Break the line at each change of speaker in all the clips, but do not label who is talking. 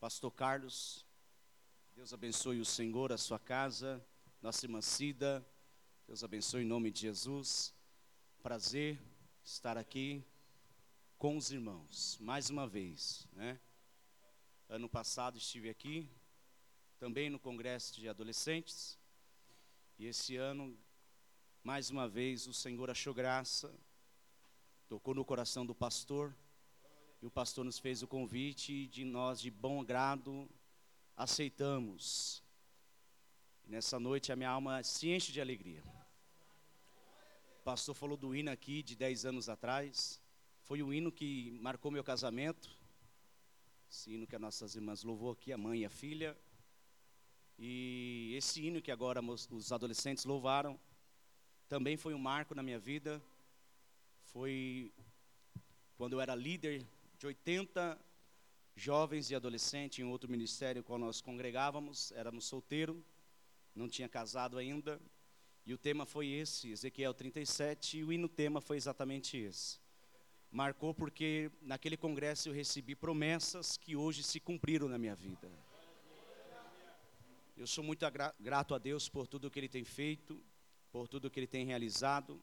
Pastor Carlos, Deus abençoe o Senhor, a sua casa, nossa irmã Cida, Deus abençoe em nome de Jesus. Prazer estar aqui com os irmãos, mais uma vez, né? Ano passado estive aqui, também no congresso de adolescentes, e esse ano, mais uma vez, o Senhor achou graça, tocou no coração do pastor, e o pastor nos fez o convite de nós, de bom grado, aceitamos. E nessa noite a minha alma se enche de alegria. O pastor falou do hino aqui de 10 anos atrás. Foi o hino que marcou meu casamento. Esse hino que as nossas irmãs louvou aqui, a mãe e a filha. E esse hino que agora os adolescentes louvaram, também foi um marco na minha vida. Foi quando eu era líder de 80 jovens e adolescentes em outro ministério com nós congregávamos, éramos solteiro, não tinha casado ainda, e o tema foi esse, Ezequiel 37, e o hino tema foi exatamente esse. Marcou porque naquele congresso eu recebi promessas que hoje se cumpriram na minha vida. Eu sou muito grato a Deus por tudo que Ele tem feito, por tudo que Ele tem realizado.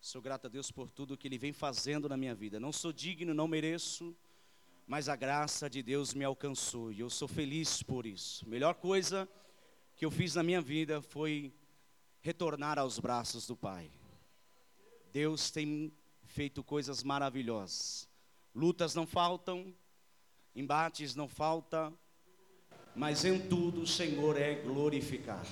Sou grato a Deus por tudo que Ele vem fazendo na minha vida. Não sou digno, não mereço, mas a graça de Deus me alcançou e eu sou feliz por isso. A melhor coisa que eu fiz na minha vida foi retornar aos braços do Pai. Deus tem feito coisas maravilhosas. Lutas não faltam, embates não faltam, mas em tudo o Senhor é glorificado.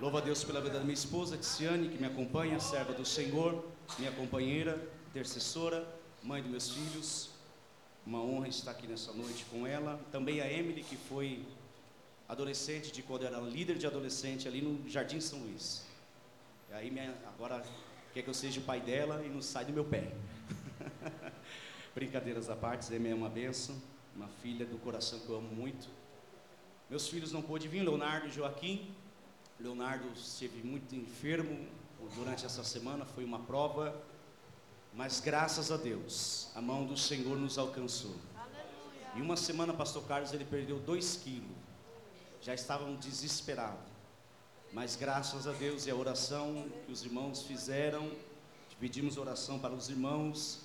Louva a Deus pela vida da minha esposa, Tiziane, que me acompanha, serva do Senhor, minha companheira, intercessora, mãe dos meus filhos. Uma honra estar aqui nessa noite com ela. Também a Emily, que foi adolescente, de quando era líder de adolescente ali no Jardim São Luís. E aí minha, agora quer que eu seja o pai dela e não sai do meu pé. Brincadeiras à parte, Emily é uma benção, uma filha do coração que eu amo muito. Meus filhos não pôde vir, Leonardo e Joaquim, Leonardo esteve muito enfermo durante essa semana, foi uma prova, mas graças a Deus, a mão do Senhor nos alcançou. Aleluia. E uma semana, Pastor Carlos, ele perdeu dois quilos, já estavam desesperados, mas graças a Deus e a oração que os irmãos fizeram, pedimos oração para os irmãos,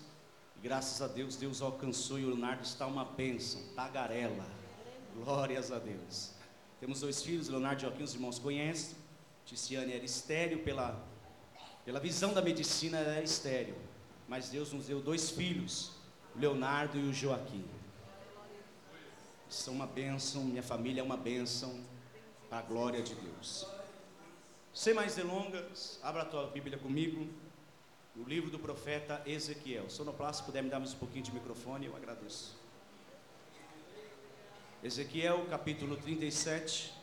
e graças a Deus, Deus alcançou e o Leonardo está uma bênção, tagarela, glórias a Deus. Temos dois filhos, Leonardo e Joaquim, os irmãos conhecem. Ticiane era estéreo, pela, pela visão da medicina era estéreo. Mas Deus nos deu dois filhos, o Leonardo e o Joaquim. São uma bênção, minha família é uma bênção, para a glória de Deus. Sem mais delongas, abra a tua Bíblia comigo, no livro do profeta Ezequiel. Sonoplasta, se puder me dar mais um pouquinho de microfone, eu agradeço. Ezequiel capítulo 37.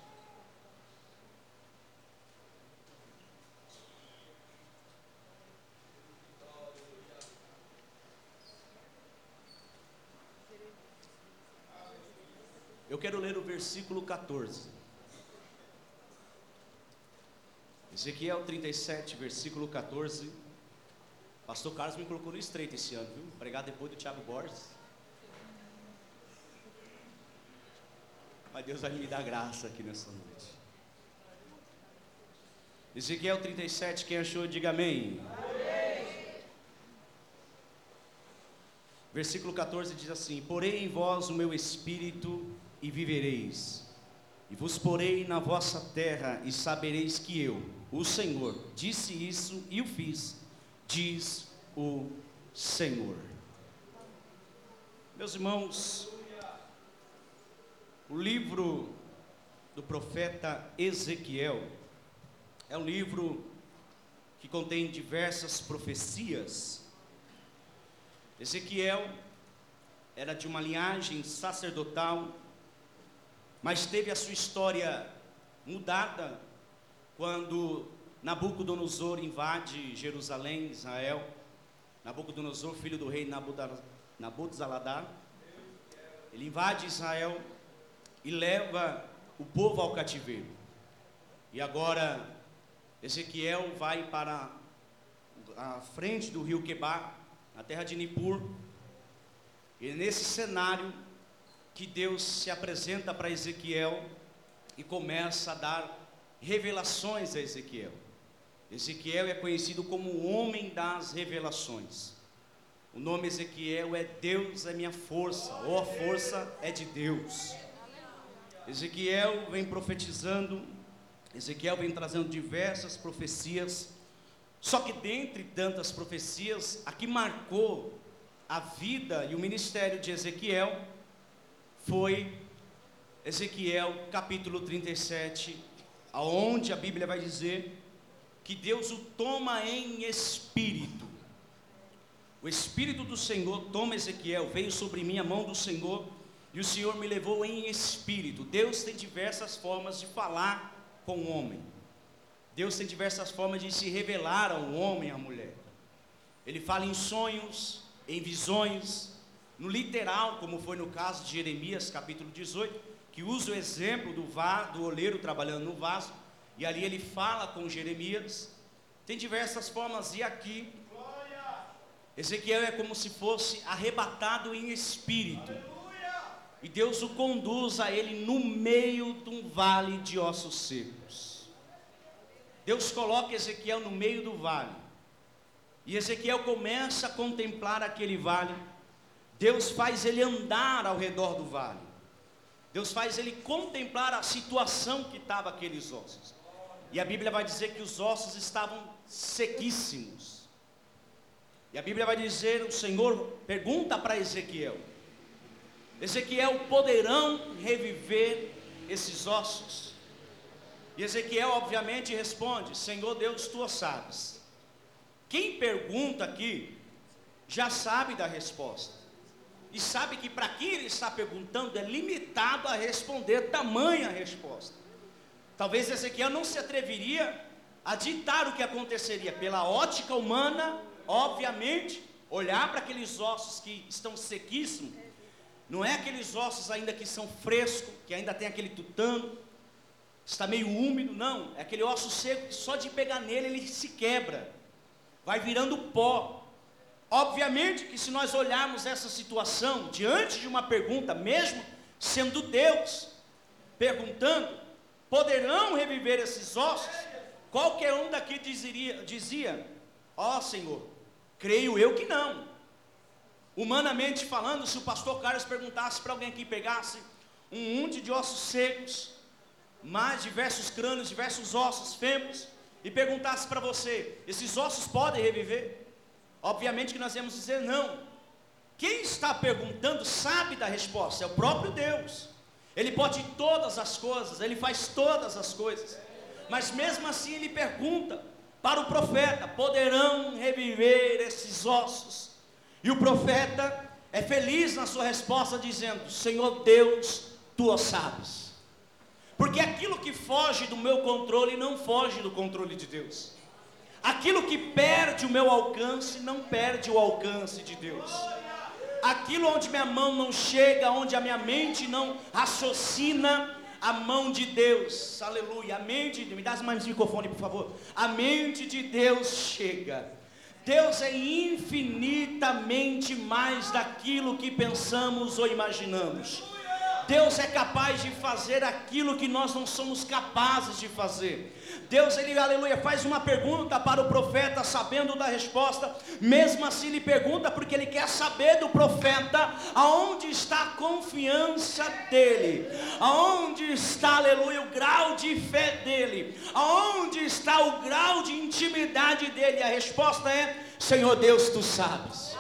Eu quero ler o versículo 14. Ezequiel 37, versículo 14. Pastor Carlos me colocou no estreito esse ano, viu? Pregar depois do Tiago Borges. Mas Deus vai me dar graça aqui nessa noite. Ezequiel 37, quem achou, diga amém. amém. Versículo 14 diz assim: Porei em vós o meu espírito e vivereis, e vos porei na vossa terra, e sabereis que eu, o Senhor, disse isso e o fiz, diz o Senhor. Meus irmãos, o livro do profeta Ezequiel é um livro que contém diversas profecias. Ezequiel era de uma linhagem sacerdotal, mas teve a sua história mudada quando Nabucodonosor invade Jerusalém, Israel. Nabucodonosor, filho do rei Nabucodonosor, ele invade Israel e leva o povo ao cativeiro. E agora Ezequiel vai para a frente do rio Quebar, na terra de Nippur. E nesse cenário que Deus se apresenta para Ezequiel e começa a dar revelações a Ezequiel. Ezequiel é conhecido como o homem das revelações. O nome Ezequiel é Deus é minha força, ou a força é de Deus. Ezequiel vem profetizando, Ezequiel vem trazendo diversas profecias, só que dentre tantas profecias, a que marcou a vida e o ministério de Ezequiel foi Ezequiel capítulo 37, aonde a Bíblia vai dizer que Deus o toma em espírito. O espírito do Senhor toma Ezequiel, veio sobre mim a mão do Senhor, e o Senhor me levou em espírito. Deus tem diversas formas de falar com o homem. Deus tem diversas formas de se revelar ao homem e à mulher. Ele fala em sonhos, em visões, no literal, como foi no caso de Jeremias, capítulo 18, que usa o exemplo do, do oleiro trabalhando no vaso, e ali ele fala com Jeremias. Tem diversas formas, e aqui, Ezequiel é como se fosse arrebatado em espírito. E Deus o conduz a ele no meio de um vale de ossos secos. Deus coloca Ezequiel no meio do vale. E Ezequiel começa a contemplar aquele vale. Deus faz ele andar ao redor do vale. Deus faz ele contemplar a situação que estava aqueles ossos. E a Bíblia vai dizer que os ossos estavam sequíssimos. E a Bíblia vai dizer, o Senhor pergunta para Ezequiel: Ezequiel, poderão reviver esses ossos? E Ezequiel, obviamente, responde: Senhor Deus, tu sabes. Quem pergunta aqui já sabe da resposta. E sabe que para quem ele está perguntando é limitado a responder tamanha resposta. Talvez Ezequiel não se atreveria a ditar o que aconteceria pela ótica humana, obviamente, olhar para aqueles ossos que estão sequíssimos, não é aqueles ossos ainda que são frescos, que ainda tem aquele tutano, está meio úmido, não, é aquele osso seco que só de pegar nele ele se quebra vai virando pó. Obviamente que se nós olharmos essa situação diante de uma pergunta, mesmo sendo Deus perguntando, poderão reviver esses ossos? Qualquer um daqui dizia, dizia ó oh, Senhor, creio eu que não. Humanamente falando, se o pastor Carlos perguntasse para alguém que pegasse um monte de ossos secos, mais diversos crânios, diversos ossos, fêmeas, e perguntasse para você: esses ossos podem reviver? Obviamente que nós íamos dizer não. Quem está perguntando sabe da resposta, é o próprio Deus. Ele pode todas as coisas, ele faz todas as coisas. Mas mesmo assim ele pergunta para o profeta: poderão reviver esses ossos? E o profeta é feliz na sua resposta, dizendo: Senhor Deus, tu o sabes. Porque aquilo que foge do meu controle não foge do controle de Deus. Aquilo que perde o meu alcance não perde o alcance de Deus. Aquilo onde minha mão não chega, onde a minha mente não raciocina, a mão de Deus, aleluia, a mente, me dá mais microfone por favor, a mente de Deus chega. Deus é infinitamente mais daquilo que pensamos ou imaginamos. Deus é capaz de fazer aquilo que nós não somos capazes de fazer. Deus, ele, aleluia, faz uma pergunta para o profeta, sabendo da resposta, mesmo assim ele pergunta, porque ele quer saber do profeta aonde está a confiança dele, aonde está, aleluia, o grau de fé dele, aonde está o grau de intimidade dele. E a resposta é: Senhor Deus, tu sabes.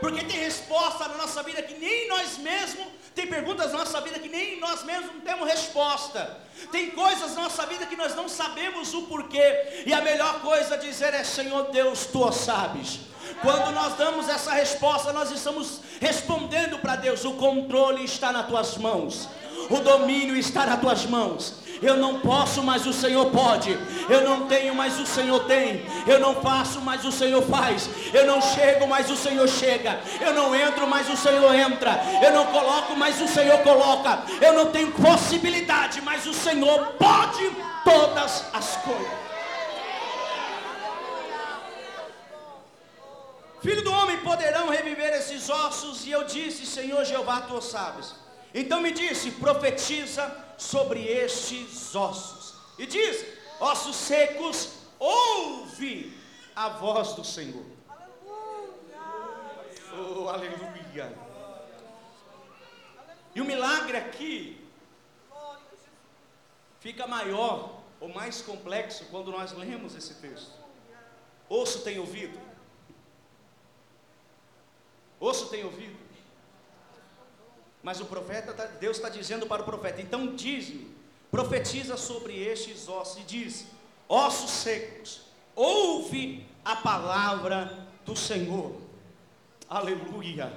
Porque tem resposta na nossa vida que nem nós mesmos tem perguntas na nossa vida que nem nós mesmos não temos resposta. Tem coisas na nossa vida que nós não sabemos o porquê. E a melhor coisa a dizer é: Senhor Deus, tu sabes. Quando nós damos essa resposta, nós estamos respondendo para Deus: o controle está nas tuas mãos, o domínio está nas tuas mãos. Eu não posso, mas o Senhor pode. Eu não tenho, mas o Senhor tem. Eu não faço, mas o Senhor faz. Eu não chego, mas o Senhor chega. Eu não entro, mas o Senhor entra. Eu não coloco, mas o Senhor coloca. Eu não tenho possibilidade, mas o Senhor pode todas as coisas. Filho do homem, poderão reviver esses ossos? E eu disse, Senhor Jeová, tu sabes. Então me disse, profetiza sobre estes ossos. E diz, ossos secos, ouve a voz do Senhor. Oh, aleluia. E o milagre aqui fica maior ou mais complexo quando nós lemos esse texto. Osso tem ouvido? Osso tem ouvido? Mas o profeta, tá, Deus está dizendo para o profeta: então diz-me, profetiza sobre estes ossos, e diz: ossos secos, ouve a palavra do Senhor. Aleluia.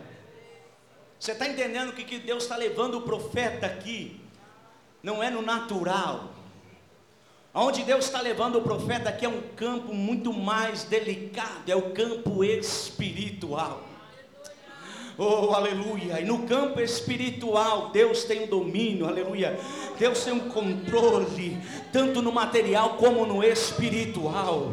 Você está entendendo que, que Deus está levando o profeta aqui? Não é no natural. Onde Deus está levando o profeta aqui é um campo muito mais delicado, é o campo espiritual. Oh, aleluia. E no campo espiritual, Deus tem um domínio, aleluia. Deus tem um controle, tanto no material como no espiritual.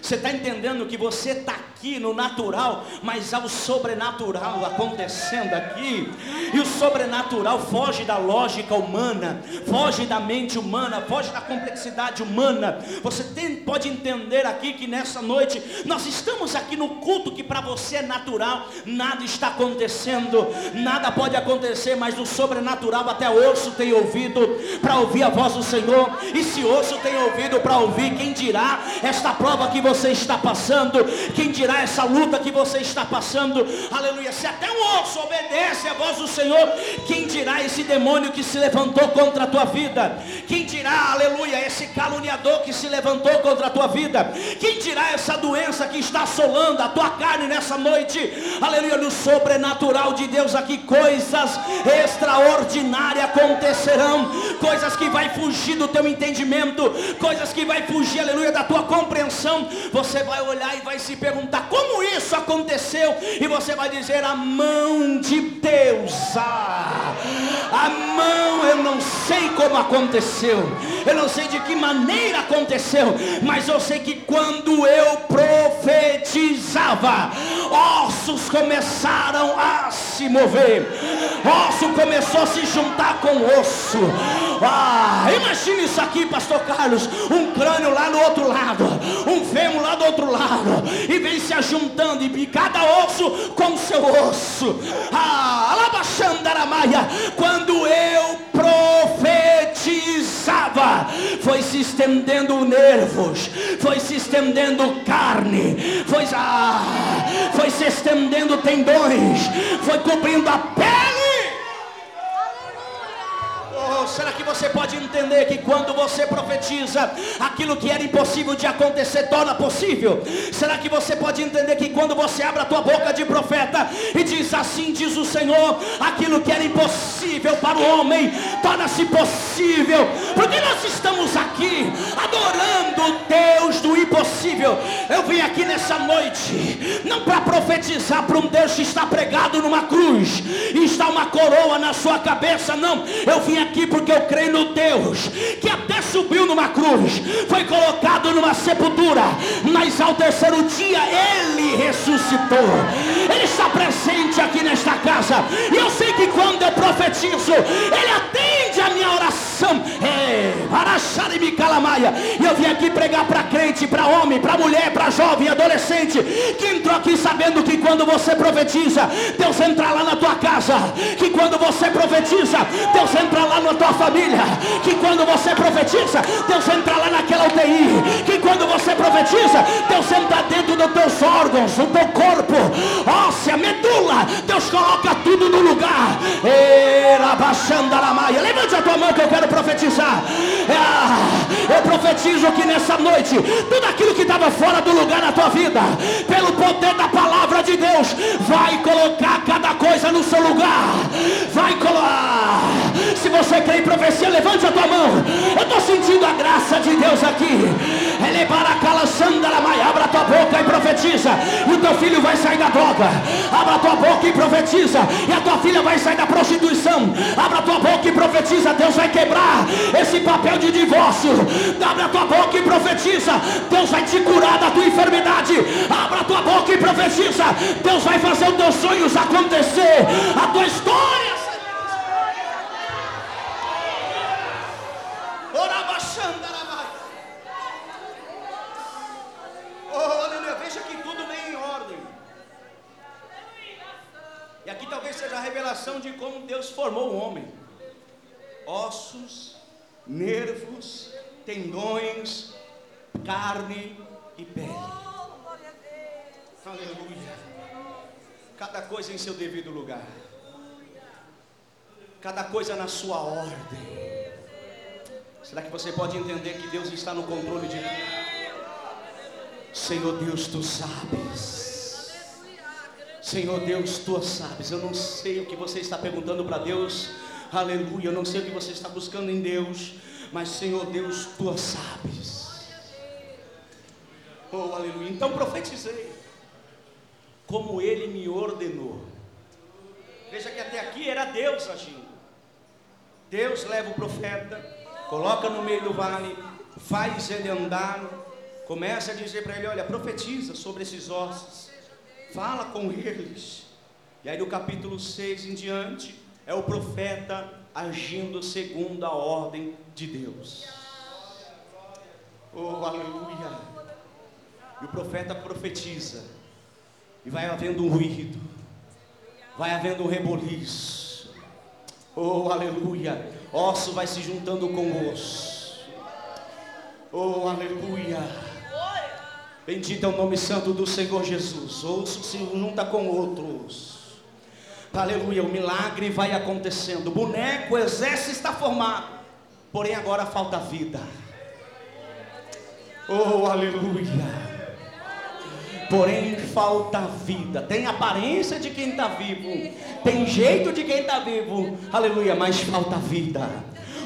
Você está entendendo que você está aqui no natural, mas há o sobrenatural acontecendo aqui. E o sobrenatural foge da lógica humana, foge da mente humana, foge da complexidade humana. Você tem, pode entender aqui que nessa noite nós estamos aqui no culto que para você é natural, nada está acontecendo, nada pode acontecer, mas o sobrenatural até osso tem ouvido para ouvir a voz do Senhor. E se osso tem ouvido para ouvir, quem dirá esta prova que você está passando? Quem dirá tirar essa luta que você está passando. Aleluia. Se até um osso obedece a voz do Senhor, quem dirá esse demônio que se levantou contra a tua vida? Quem dirá, aleluia, esse caluniador que se levantou contra a tua vida? Quem dirá essa doença que está assolando a tua carne nessa noite? Aleluia, no sobrenatural de Deus aqui, coisas extraordinárias acontecerão, coisas que vai fugir do teu entendimento, coisas que vai fugir, aleluia, da tua compreensão. Você vai olhar e vai se perguntar perguntar como isso aconteceu, e você vai dizer: a mão de Deus, ah, a mão, eu não sei como aconteceu, eu não sei de que maneira aconteceu, mas eu sei que quando eu profetizava, ossos começaram a se mover, osso começou a se juntar com osso. Ah, imagine isso aqui, Pastor Carlos: um crânio lá no outro lado, um fêmur lá do outro lado, e vem se ajuntando, e cada osso com seu osso. Ah, Alabaxandaramaia, quando eu profetizava, foi se estendendo nervos, foi se estendendo carne, foi, ah, foi se estendendo tendões, foi cobrindo a pele será que você pode entender que quando você profetiza, aquilo que era impossível de acontecer torna possível? Será que você pode entender que quando você abre a tua boca de profeta e diz assim diz o Senhor, aquilo que era impossível para o homem torna-se possível? Porque nós estamos aqui adorando o Deus do impossível. Eu vim aqui nessa noite não para profetizar para um Deus que está pregado numa cruz e está uma coroa na sua cabeça, não. Eu vim aqui porque eu creio no Deus que até subiu numa cruz, foi colocado numa sepultura, mas ao terceiro dia ele ressuscitou. Ele está presente aqui nesta casa. E eu sei que quando eu profetizo, ele atende a minha oração. É, e eu vim aqui pregar para crente, para homem, para mulher, para jovem, adolescente, que entrou aqui sabendo que quando você profetiza, Deus entra lá na tua casa. Que quando você profetiza, Deus entra lá na tua família. Que quando você profetiza, Deus entra lá naquela UTI. Que quando você profetiza, Deus entra dentro dos teus órgãos, do teu corpo, óssea, medula. Deus coloca tudo no lugar. Levante a tua mão que eu quero profetizar. Ah, eu profetizo que nessa noite, tudo aquilo que estava fora do lugar na tua vida, pelo poder da palavra de Deus, vai colocar cada coisa no seu lugar. Vai colocar. Se você crê em profecia, levante a tua mão. Eu estou sentindo a graça de Deus aqui. Ele para abra a tua boca e profetiza. E o teu filho vai sair da droga. Abra a tua boca e profetiza. E a tua filha vai sair da prostituição. Abra a tua boca e profetiza,
Deus vai quebrar esse papel de divórcio. Abre a tua boca e profetiza. Deus vai te curar da tua enfermidade. Abra a tua boca e profetiza. Deus vai fazer os teus sonhos acontecer. A tua história.
Oh, aleluia. Veja que tudo vem em ordem. E aqui talvez seja a revelação de como Deus formou o homem ossos, nervos, tendões, carne e pele. Aleluia. Cada coisa em seu devido lugar. Cada coisa na sua ordem. Será que você pode entender que Deus está no controle de tudo? Senhor Deus, tu sabes. Senhor Deus, tu sabes. Eu não sei o que você está perguntando para Deus Aleluia. Eu não sei o que você está buscando em Deus, mas Senhor Deus, tu sabes. Oh, aleluia. Então profetizei, como ele me ordenou. Veja que até aqui era Deus agindo. Deus leva o profeta, coloca no meio do vale, faz ele andar, começa a dizer para ele: Olha, profetiza sobre esses ossos, fala com eles. E aí, no capítulo 6 em diante, é o profeta agindo segundo a ordem de Deus. Oh, aleluia! E o profeta profetiza, e vai havendo um ruído, vai havendo um reboliço. Oh, aleluia! Osso vai se juntando com osso. Oh, aleluia! Bendito é o nome santo do Senhor Jesus. Osso se junta com outros. Aleluia, o milagre vai acontecendo. O boneco, o exército está formado. Porém, agora falta vida. Oh, aleluia. Porém, falta vida. Tem aparência de quem está vivo. Tem jeito de quem está vivo. Aleluia, mas falta vida.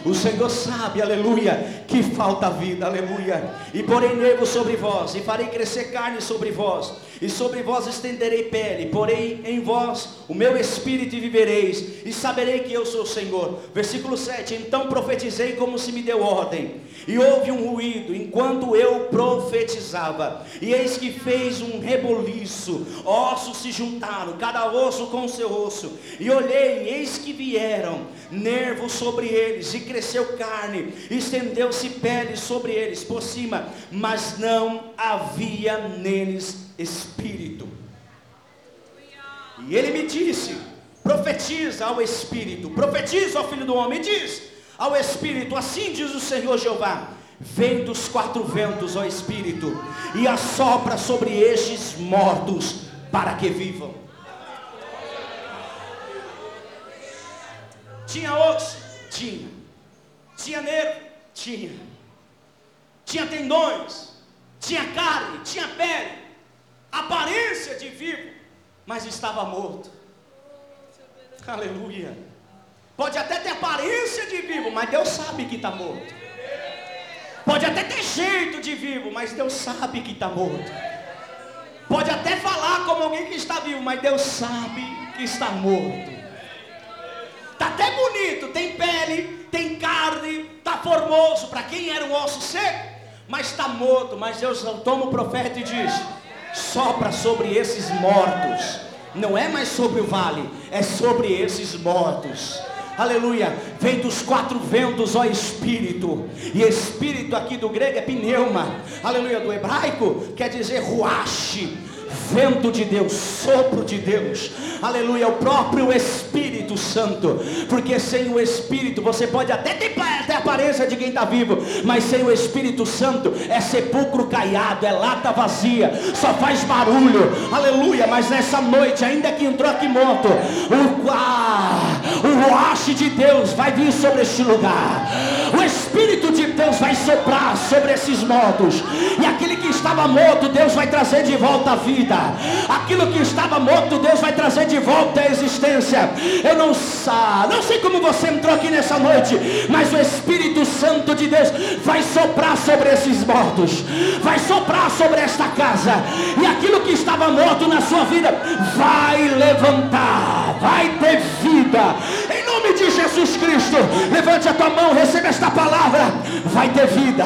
O Senhor sabe, aleluia, que falta vida, aleluia. E porém nervo sobre vós, e farei crescer carne sobre vós, e sobre vós estenderei pele, porém em vós o meu espírito vivereis, e saberei que eu sou o Senhor. Versículo 7: Então profetizei como se me deu ordem, e houve um ruído enquanto eu profetizava, e eis que fez um reboliço, ossos se juntaram, cada osso com seu osso, e olhei, e eis que vieram nervos sobre eles, e cresceu carne, estendeu-se pele sobre eles por cima, mas não havia neles espírito. E ele me disse: profetiza ao espírito, profetiza ao filho do homem, e diz ao espírito: assim diz o Senhor Jeová. Vem dos quatro ventos, ó Espírito, e assopra sobre estes mortos, para que vivam. Tinha osso? Tinha. Tinha nervo? Tinha. Tinha tendões, tinha carne, tinha pele, aparência de vivo, mas estava morto. Aleluia. Pode até ter aparência de vivo, mas Deus sabe que está morto. Pode até ter jeito de vivo, mas Deus sabe que está morto. Pode até falar como alguém que está vivo, mas Deus sabe que está morto. Está até bonito, tem pele, tem carne, está formoso. Para quem era um osso seco, mas está morto. Mas Deus toma o profeta e diz: sopra sobre esses mortos. Não é mais sobre o vale, é sobre esses mortos. Aleluia, vem dos quatro ventos, ó Espírito, e Espírito aqui do grego é pneuma, aleluia, do hebraico quer dizer ruache, vento de Deus, sopro de Deus, aleluia, o próprio Espírito Santo, porque sem o Espírito você pode até ter, ter aparência de quem está vivo, mas sem o Espírito Santo é sepulcro caiado, é lata vazia, só faz barulho, aleluia, mas nessa noite, ainda que entrou aqui morto, o, ah, o roache de Deus vai vir sobre este lugar, o Espírito de Deus vai soprar sobre esses mortos, e aquele que estava morto, Deus vai trazer de volta a vida, aquilo que estava morto, Deus vai trazer de volta à existência. Eu não, não sei como você entrou aqui nessa noite, mas o Espírito Santo de Deus vai soprar sobre esses mortos, vai soprar sobre esta casa, e aquilo que estava morto na sua vida vai levantar, vai ter vida, nome de Jesus Cristo. Levante a tua mão, receba esta palavra. Vai ter vida.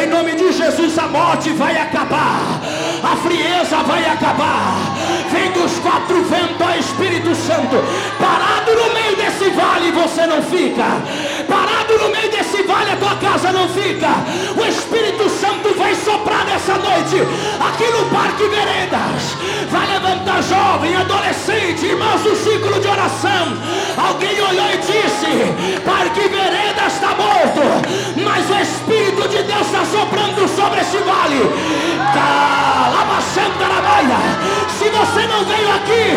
Em nome de Jesus, a morte vai acabar, a frieza vai acabar. Vem dos quatro ventos, ó Espírito Santo, parado no meio desse vale você não fica. Parado no meio desse vale a tua casa não fica. O Espírito Santo vai soprar nessa noite aqui no Parque Veredas. Vai levantar jovem, adolescente, irmãos do ciclo de oração. Alguém olhou e disse: Parque Veredas está morto, mas o Espírito de Deus está soprando sobre esse vale. Se você não veio aqui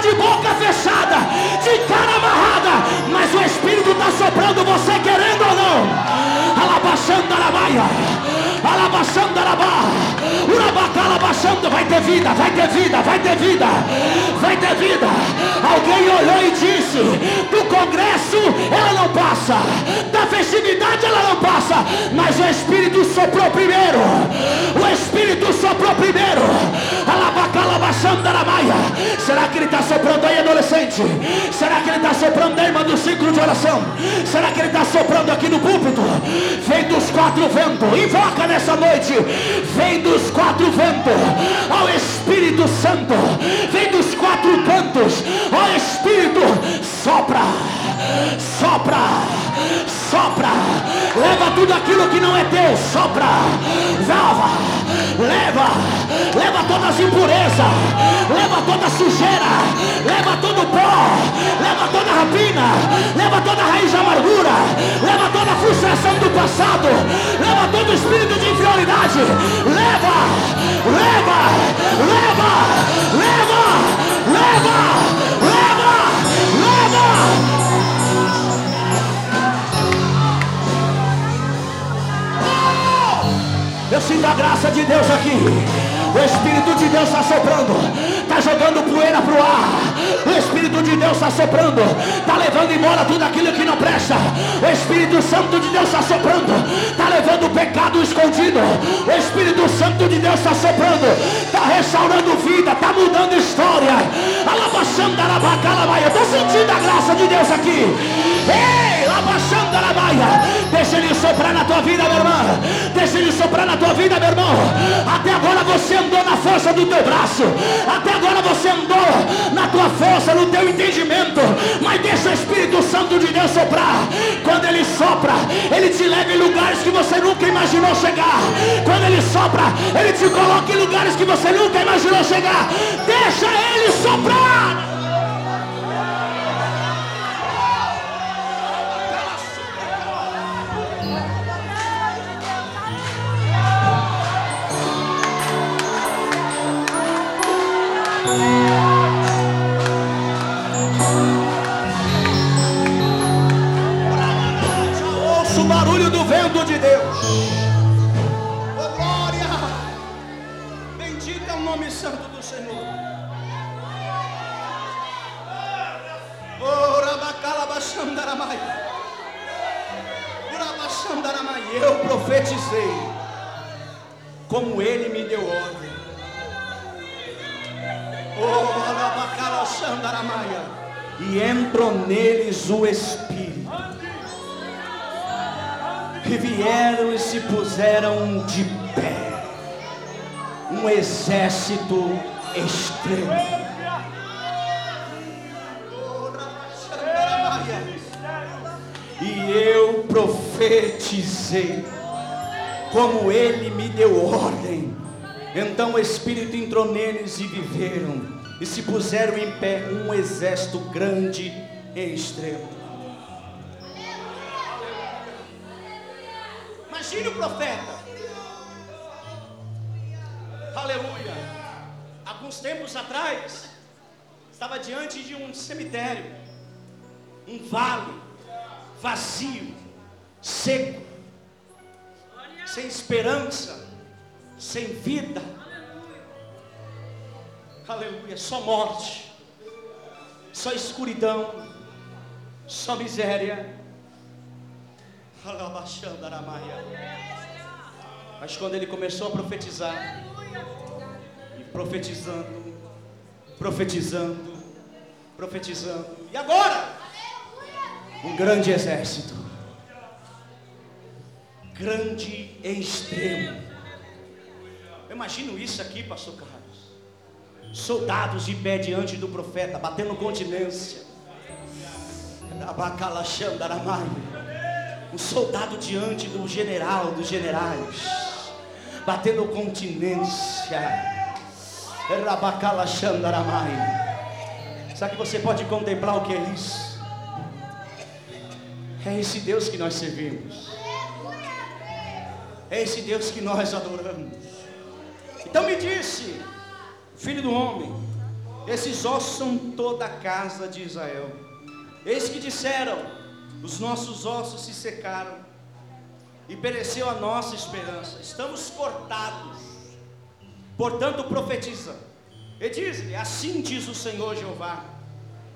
de boca fechada, de cara amarrada, mas o Espírito está soprando você querendo ou não. Alabaxandarabaia. Vai ter vida, vai ter vida, vai ter vida, vai ter vida. Alguém olhou e disse: do congresso ela não passa, da festividade ela não passa, mas o Espírito soprou primeiro. O Espírito soprou primeiro. Será que ele está soprando aí, adolescente? Será que ele está soprando aí, irmã do ciclo de oração? Será que ele está soprando aqui no púlpito? Vem dos quatro ventos, invoca nessa noite. Vem dos quatro ventos, ao Espírito Santo. Vem dos quatro cantos, ó Espírito, sopra, sopra, sopra. Leva tudo aquilo que não é teu, sopra, lava, leva, leva todas as impurezas, leva toda a sujeira, leva todo o pó, leva toda a rapina, leva toda a raiz de amargura, leva toda a frustração do passado, leva todo o espírito de inferioridade, leva, leva, leva, leva, leva, leva, Eu sinto a graça de Deus aqui. O Espírito de Deus está soprando, está jogando poeira para o ar. O Espírito de Deus está soprando, está levando embora tudo aquilo que não presta. O Espírito Santo de Deus está soprando, está levando o pecado escondido. O Espírito Santo de Deus está soprando, está restaurando vida, está mudando história. Eu estou sentindo a graça de Deus aqui. Ei, Deixa ele soprar na tua vida, meu irmão. Deixa ele soprar na tua vida, meu irmão. Até agora você andou na força do teu braço. Até agora você andou na tua força, no teu entendimento. Mas deixa o Espírito Santo de Deus soprar. Quando ele sopra, ele te leva em lugares que você nunca imaginou chegar. Quando ele sopra, ele te coloca em lugares que você nunca imaginou chegar. Deixa Espírito entrou neles e viveram, e se puseram em pé um exército grande e extremo. Imagine o profeta. Aleluia. Alguns tempos atrás, estava diante de um cemitério, um vale vazio, seco, sem esperança, sem vida. Aleluia, só morte, só escuridão, só miséria. Mas quando ele começou a profetizar, e profetizando, profetizando, profetizando, E agora? Um grande exército. Grande e extremo. Eu imagino isso aqui, pastor Carlos. Soldados de pé diante do profeta, batendo continência. Um soldado diante do general dos generais, batendo continência. Sabe que você pode contemplar o que é isso? É esse Deus que nós servimos. É esse Deus que nós adoramos. Então me disse, filho do homem, esses ossos são toda a casa de Israel. Eis que disseram: os nossos ossos se secaram e pereceu a nossa esperança. Estamos cortados Portanto, profetiza e diz-lhe: Assim diz o Senhor Jeová: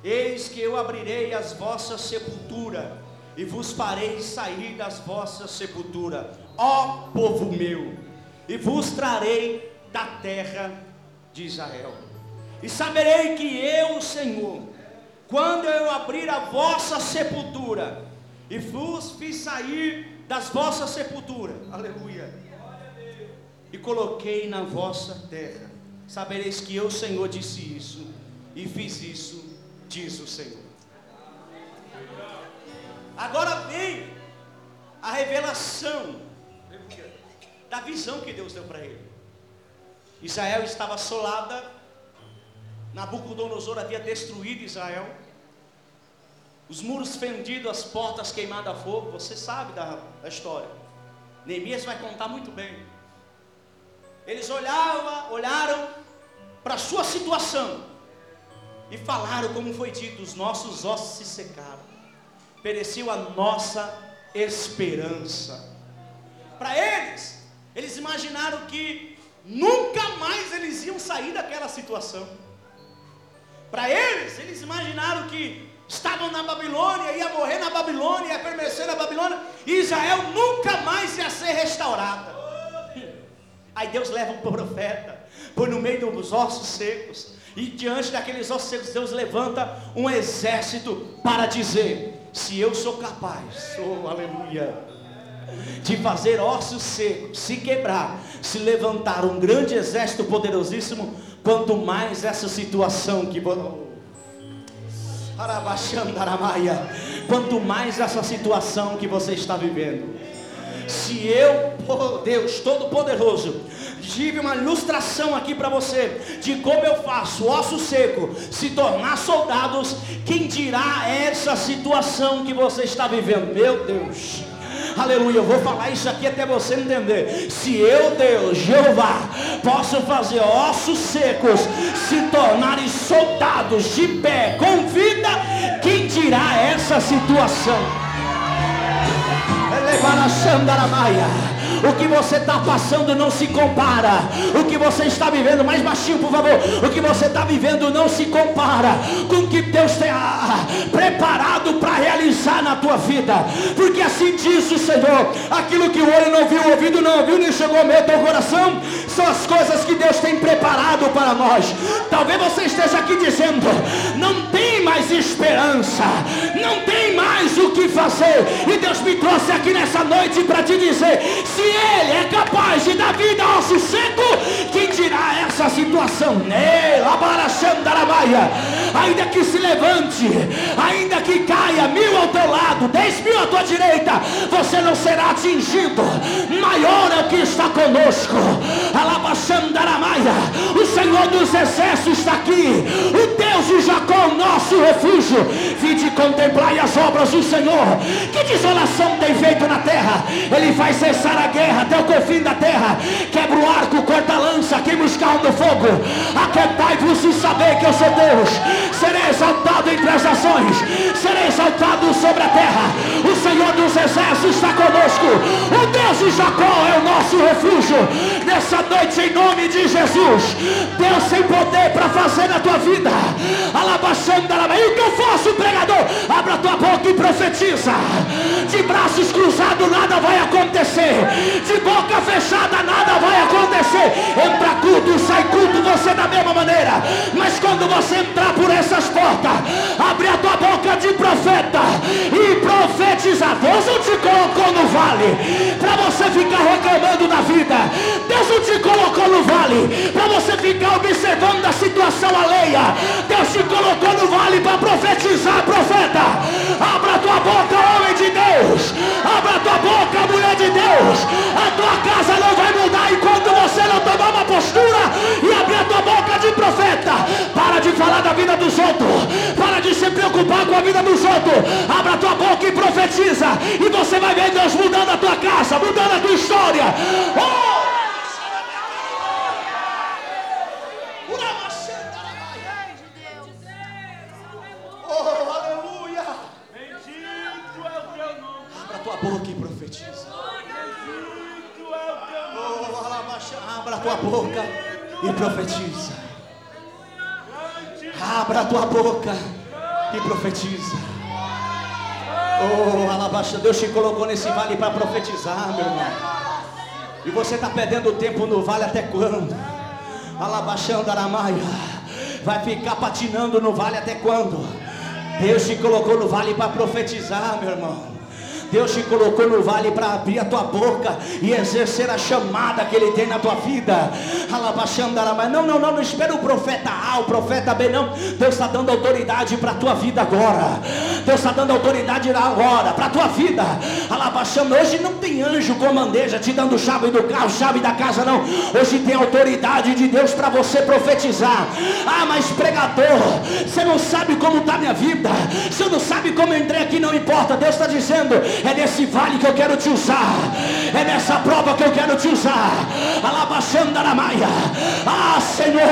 Eis que eu abrirei as vossas sepulturas e vos farei sair das vossas sepulturas, ó povo meu, e vos trarei da terra de Israel. E saberei que eu, Senhor, quando eu abrir a vossa sepultura e vos fiz sair das vossas sepulturas, aleluia e coloquei na vossa terra. Sabereis que eu, Senhor, disse isso e fiz isso, diz o Senhor. Agora vem a revelação da visão que Deus deu para ele. Israel estava assolada, Nabucodonosor havia destruído Israel, os muros fendidos, as portas queimadas a fogo, você sabe da, da história. Neemias vai contar muito bem. Eles olhavam, olharam para a sua situação e falaram, como foi dito: os nossos ossos se secaram, pereceu a nossa esperança. Para eles, eles imaginaram que nunca mais eles iam sair daquela situação. Para eles, eles imaginaram que estavam na Babilônia, ia morrer na Babilônia, ia permanecer na Babilônia, e Israel nunca mais ia ser restaurada. Aí Deus leva o profeta, põe no meio dos ossos secos, e diante daqueles ossos secos, Deus levanta um exército para dizer: Se eu sou capaz, oh aleluia, de fazer ossos secos se quebrar, se levantar um grande exército poderosíssimo, quanto mais essa situação que quanto mais essa situação que você está vivendo se eu, oh Deus Todo-Poderoso, tive uma ilustração aqui para você de como eu faço osso seco se tornar soldados, quem dirá essa situação que você está vivendo? Meu Deus. Aleluia, eu vou falar isso aqui até você entender. Se eu, Deus, Jeová, posso fazer ossos secos se tornarem soldados de pé com vida, quem dirá essa situação? levar a Xandaramaia. O que você está passando não se compara. O que você está vivendo, mais baixinho, por favor. O que você está vivendo não se compara com o que Deus tem ah, preparado para realizar na tua vida. Porque assim diz o Senhor: aquilo que o olho não viu, o ouvido não ouviu, nem chegou ao meu teu coração, são as coisas que Deus tem preparado para nós. Talvez você esteja aqui dizendo: não tem mais esperança, não tem mais o que fazer. E Deus me trouxe aqui nessa noite para te dizer: se ele é capaz de dar vida ao osso seco, quem dirá essa situação? Ainda que se levante, ainda que caia mil ao teu lado, dez mil à tua direita, você não será atingido. Maior é o que está conosco. O Senhor dos exércitos está aqui. O Deus de Jacó, nosso refúgio. Vinde contemplar as obras do Senhor. Que desolação tem feito na terra. Ele faz cessar a guerra até o confim da terra. Quebra o arco, corta a lança, queima os carros no fogo. Aquietai-vos e saber que eu sou Deus. Serei exaltado entre as nações. Serei exaltado sobre a terra. O Senhor dos exércitos está conosco. O Deus de Jacó é o nosso refúgio. Nessa noite, em nome de Jesus. Deus tem poder para fazer na tua vida. Alabaxando, e o que eu faço, pregador? E profetiza. De braços cruzados nada vai acontecer. De boca fechada nada vai acontecer. Entra culto, sai culto, você da mesma maneira. Mas quando você entrar por essas portas, abre a tua boca de profeta e profetiza. Deus não te colocou no vale para você ficar reclamando da vida. Deus não te colocou no vale para você ficar observando a situação alheia. Deus te colocou no vale para profetizar, profeta. Abra tua boca, homem de Deus. Abra tua boca, mulher de Deus. A tua casa não vai mudar enquanto você não tomar uma postura e abrir a tua boca de profeta. Para de falar da vida dos outros. Para de se preocupar com a vida dos outros. Abra a tua boca e profetiza. E você vai ver Deus mudando a tua casa, mudando a tua história. Oh! E profetiza. Abra a tua boca e profetiza. Oh, alabaxa, Deus te colocou nesse vale para profetizar, meu irmão. E você está perdendo tempo no vale até quando? Alabaxando Aramaia. Vai ficar patinando no vale até quando? Deus te colocou no vale para profetizar, meu irmão. Deus te colocou no vale para abrir a tua boca e exercer a chamada que Ele tem na tua vida. Mas não, não, não, não espera o profeta A, o profeta B, não. Deus está dando autoridade para a tua vida agora. Deus está dando autoridade agora para a tua vida. Alabachando, hoje não tem anjo com bandeja te dando chave do carro, chave da casa, não. Hoje tem autoridade de Deus para você profetizar. Ah, mas pregador, você não sabe como está minha vida. Você não sabe como eu entrei aqui, não importa. Deus está dizendo, é nesse vale que eu quero te usar. É nessa prova que eu quero te usar. Alabaxandaramaia. Ah, Senhor.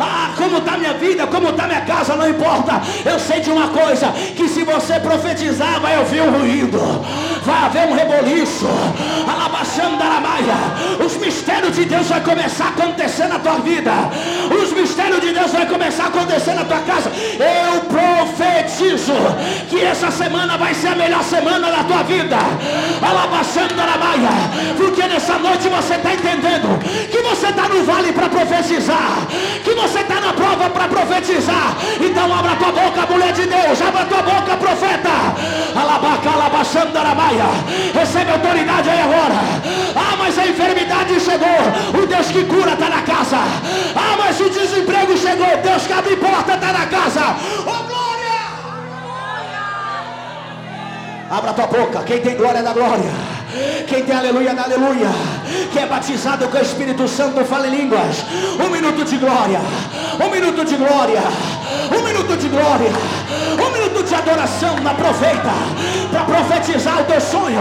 Ah, como está minha vida, como está minha casa, não importa. Eu sei de uma coisa: que se você profetizar, vai ouvir um ruído. Vai haver um reboliço. Os mistérios de Deus vai começar a acontecer na tua vida. Os mistérios de Deus vai começar a acontecer na tua casa. Eu profetizo que essa semana vai ser a melhor semana da tua vida. Porque nessa noite você está entendendo que você está no vale para profetizar. Que você está na prova para profetizar. Então abra tua boca, mulher de Deus. Abra tua boca, profeta. Alabaca, Recebe autoridade aí agora. Ah, mas a enfermidade chegou. O Deus que cura está na casa. Ah, mas o desemprego chegou. Deus que abre porta está na casa. Oh, Abra tua boca. Quem tem glória da glória. Quem tem aleluia da aleluia. Quem é batizado com o Espírito Santo fala em línguas. Um minuto de glória. Um minuto de glória. Um minuto de glória. Um minuto de adoração. Aproveita para profetizar o teu sonho.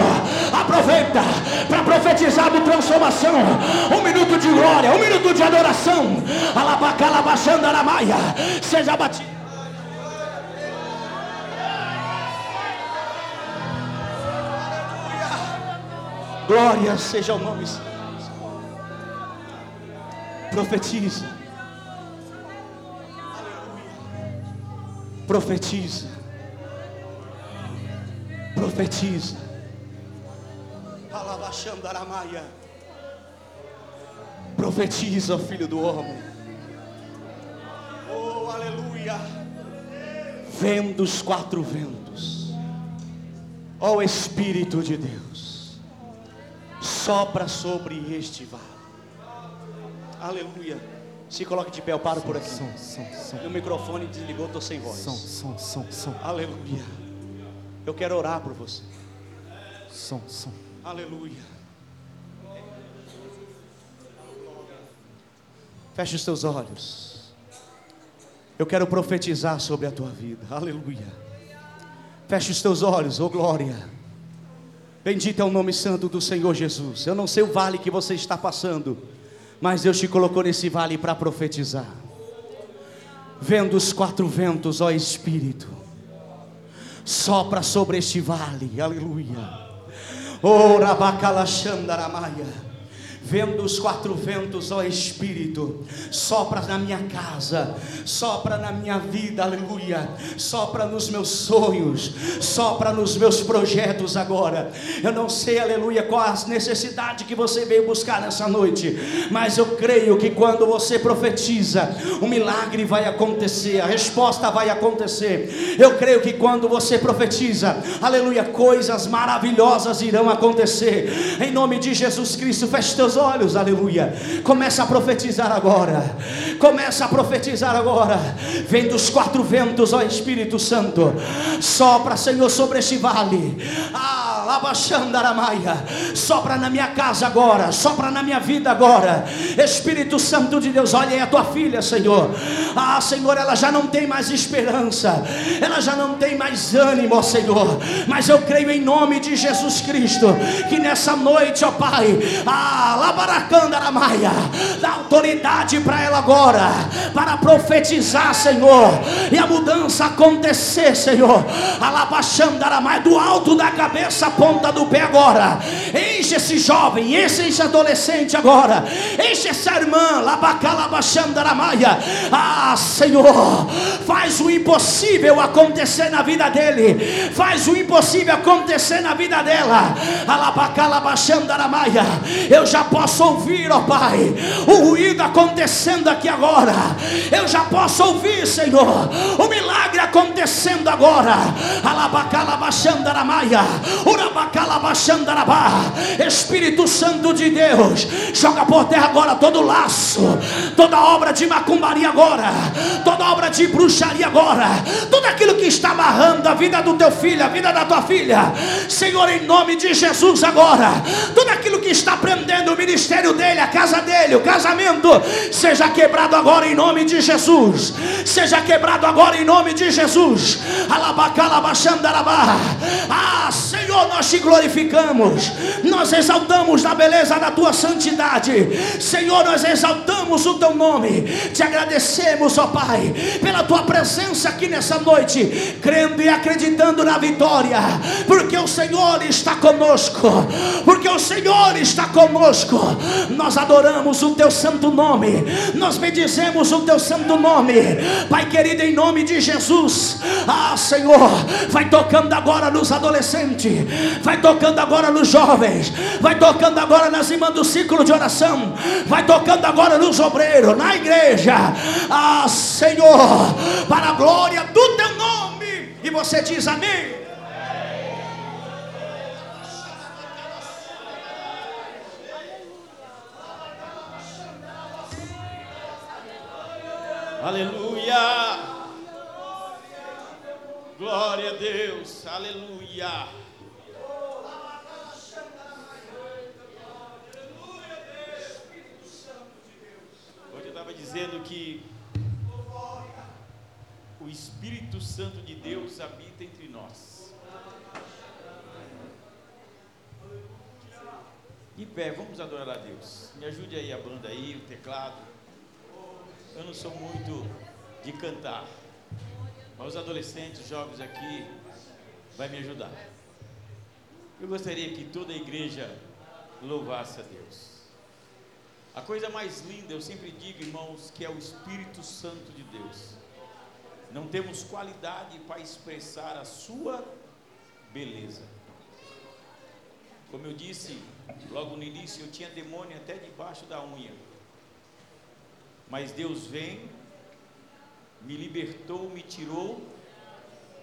Aproveita para profetizar a transformação. Um minuto de glória. Um minuto de adoração. Alabacalabaxanda. Seja batido. Glória seja o nome. Profetiza. Profetiza. Profetiza. Alabachando Aramaia. Profetiza, filho do homem. Oh, aleluia. Vendo os quatro ventos. Ó oh, Espírito de Deus sopra sobre este vale. Aleluia. Se coloque de pé, eu paro por aqui. Som, som, som. Meu microfone desligou, estou sem voz. Som, som, som, som. Aleluia. Eu quero orar por você. Som, som. Aleluia. Feche os teus olhos. Eu quero profetizar sobre a tua vida. Aleluia. Feche os teus olhos, oh glória. Bendito é o nome santo do Senhor Jesus. Eu não sei o vale que você está passando, mas Deus te colocou nesse vale para profetizar. Vendo os quatro ventos, ó Espírito, sopra sobre este vale, aleluia. Oh, Rabacalachandaramaia vendo os quatro ventos, ó Espírito, sopra na minha casa, sopra na minha vida, aleluia, sopra nos meus sonhos, sopra nos meus projetos agora. Eu não sei, aleluia, qual a necessidade que você veio buscar nessa noite, mas eu creio que quando você profetiza, o milagre vai acontecer, a resposta vai acontecer. Eu creio que quando você profetiza, aleluia, coisas maravilhosas irão acontecer. Em nome de Jesus Cristo, feche teus olhos, aleluia. Começa a profetizar agora. Começa a profetizar agora. Vem dos quatro ventos, ó Espírito Santo. Sopra, Senhor, sobre este vale. Ah, Labaxandaramaia. Sopra na minha casa agora. Sopra na minha vida agora. Espírito Santo de Deus, olha aí a tua filha, Senhor. Ah, Senhor, ela já não tem mais esperança. Ela já não tem mais ânimo, ó Senhor. Mas eu creio em nome de Jesus Cristo que nessa noite, ó Pai, ah, Labaracandaramáia, dá autoridade para ela agora, para profetizar, Senhor, e a mudança acontecer, Senhor. Alabaxandaramaia, do alto da cabeça ponta do pé agora. Enche esse jovem, enche esse adolescente agora. Enche essa irmã, Labacalabaxandaramaia. Ah, Senhor, faz o impossível acontecer na vida dele. Faz o impossível acontecer na vida dela. Alabacalabaxandaramaia. Eu já posso ouvir, ó Pai, o ruído acontecendo aqui agora. Eu já posso ouvir, Senhor, o milagre acontecendo agora. Espírito Santo de Deus, joga por terra agora todo laço, toda obra de macumbaria agora, toda obra de bruxaria agora, tudo aquilo que está amarrando a vida do teu filho, a vida da tua filha, Senhor, em nome de Jesus agora, tudo aquilo que está prendendo o ministério dele, a casa dele, o casamento, seja quebrado agora em nome de Jesus, seja quebrado agora em nome de Jesus, ah, Senhor, nós te glorificamos, nós exaltamos na beleza da tua santidade, Senhor, nós exaltamos o teu nome, te agradecemos, ó Pai, pela tua presença aqui nessa noite, crendo e acreditando na vitória, porque o Senhor está conosco, porque o Senhor está conosco. Nós adoramos o teu santo nome, nós bendizemos o teu santo nome, Pai querido, em nome de Jesus. Ah, Senhor, vai tocando agora nos adolescentes, vai tocando agora nos jovens, vai tocando agora nas irmãs do ciclo de oração, vai tocando agora nos obreiros, na igreja. Ah, Senhor, para a glória do teu nome. E você diz amém.
Aleluia. Glória a Deus. Aleluia. Hoje eu estava dizendo que o Espírito Santo de Deus habita entre nós. De pé, vamos adorar a Deus. Me ajude aí a banda aí, o teclado. Eu não sou muito de cantar, mas os adolescentes, os jovens aqui, vai me ajudar. Eu gostaria que toda a igreja louvasse a Deus. A coisa mais linda, eu sempre digo, irmãos, que é o Espírito Santo de Deus. Não temos qualidade para expressar a sua beleza. Como eu disse logo no início, eu tinha demônio até debaixo da unha. Mas Deus vem, me libertou, me tirou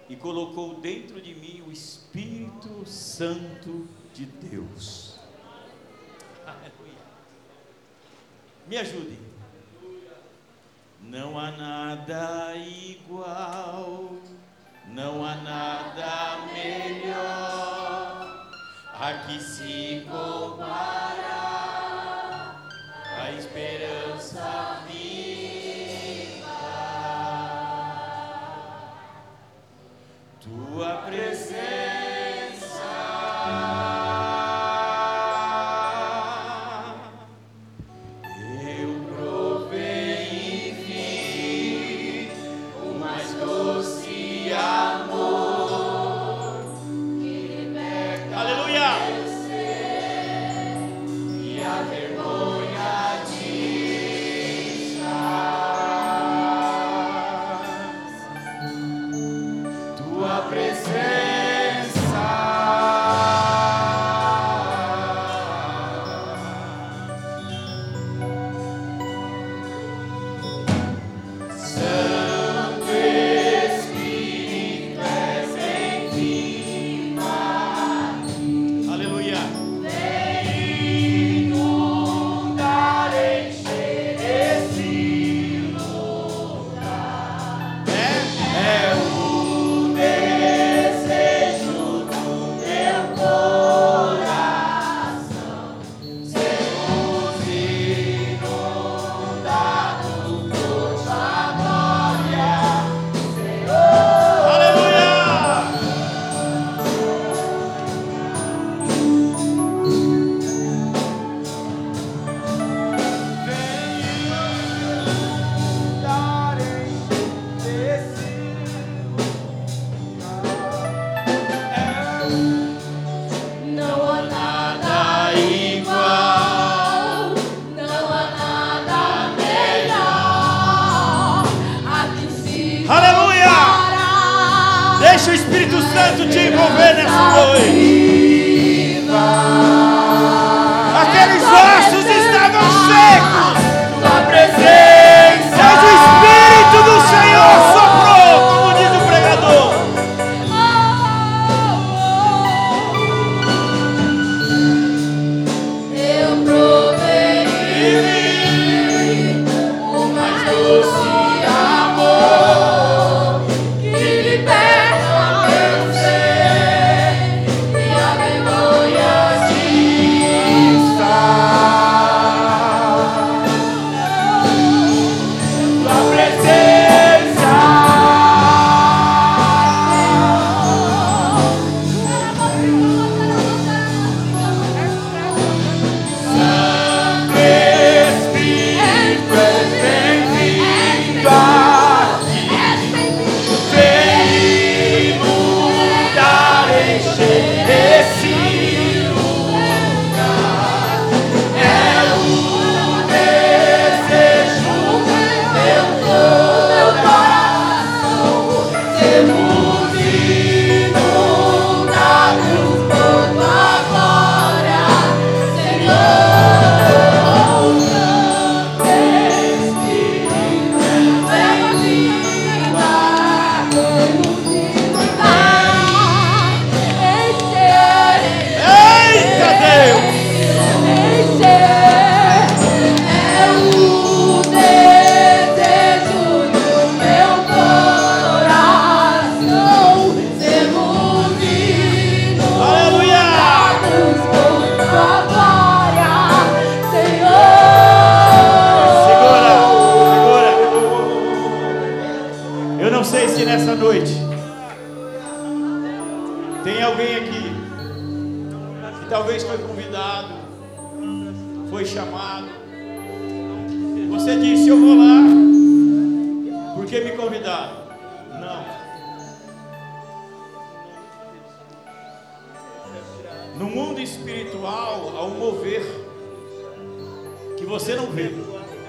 e colocou dentro de mim o Espírito Santo de Deus. Aleluia. Me ajude. Não há nada igual, não há nada melhor a que se comparar Tua presença.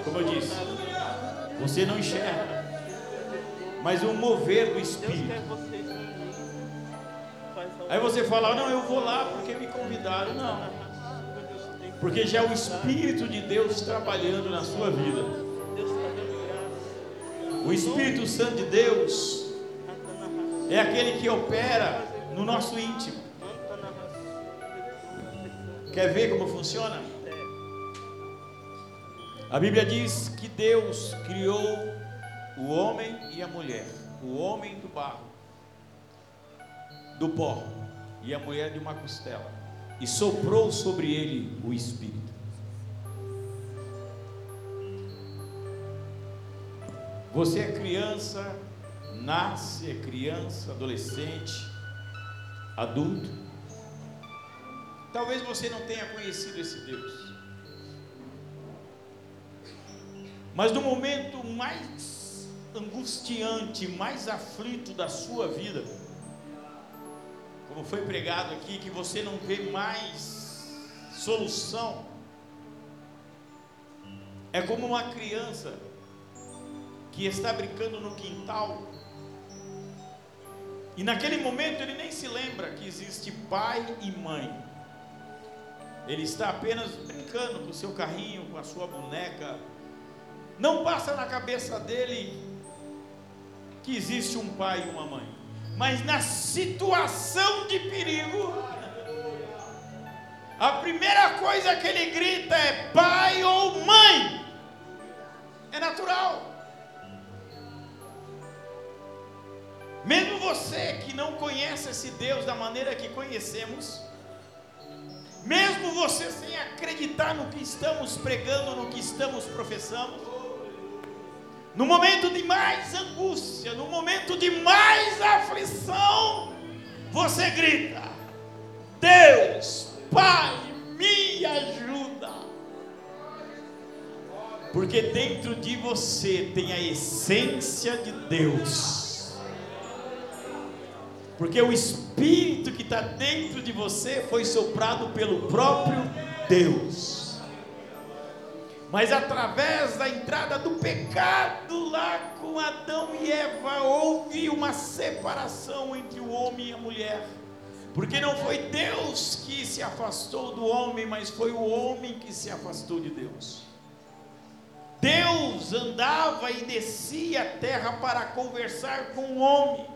Como eu disse, você não enxerga, mas o mover do Espírito. Aí você fala: Não, eu vou lá porque me convidaram. Não, porque já é o Espírito de Deus trabalhando na sua vida. O Espírito Santo de Deus é aquele que opera no nosso íntimo. Quer ver como funciona? A Bíblia diz que Deus criou o homem e a mulher, o homem do barro, do pó, e a mulher de uma costela, e soprou sobre ele o Espírito. Você é criança, nasce, é criança, adolescente, adulto. Talvez você não tenha conhecido esse Deus. Mas no momento mais angustiante, mais aflito da sua vida, como foi pregado aqui, que você não vê mais solução, é como uma criança que está brincando no quintal, e naquele momento ele nem se lembra que existe pai e mãe. Ele está apenas brincando com o seu carrinho, com a sua boneca, não passa na cabeça dele que existe um pai e uma mãe. Mas na situação de perigo, a primeira coisa que ele grita é pai ou mãe. É natural. Mesmo você que não conhece esse Deus da maneira que conhecemos, mesmo você sem acreditar no que estamos pregando, no que estamos professando, no momento de mais angústia, no momento de mais aflição, você grita: Deus, Pai, me ajuda. Porque dentro de você tem a essência de Deus. Porque o Espírito que está dentro de você foi soprado pelo próprio Deus. Mas através da entrada do pecado lá com Adão e Eva, houve uma separação entre o homem e a mulher. Porque não foi Deus que se afastou do homem, mas foi o homem que se afastou de Deus. Deus andava e descia a terra para conversar com o homem.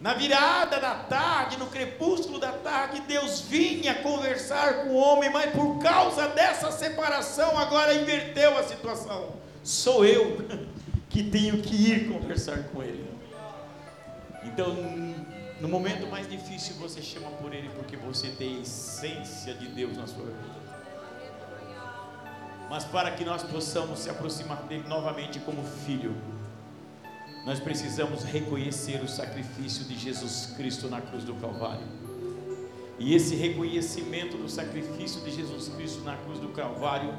Na virada da tarde, no crepúsculo da tarde, Deus vinha conversar com o homem, mas por causa dessa separação, agora inverteu a situação. Sou eu que tenho que ir conversar com ele. Então, no momento mais difícil, você chama por ele porque você tem a essência de Deus na sua vida. Mas para que nós possamos se aproximar dele novamente como filho, nós precisamos reconhecer o sacrifício de Jesus Cristo na cruz do Calvário. E esse reconhecimento do sacrifício de Jesus Cristo na cruz do Calvário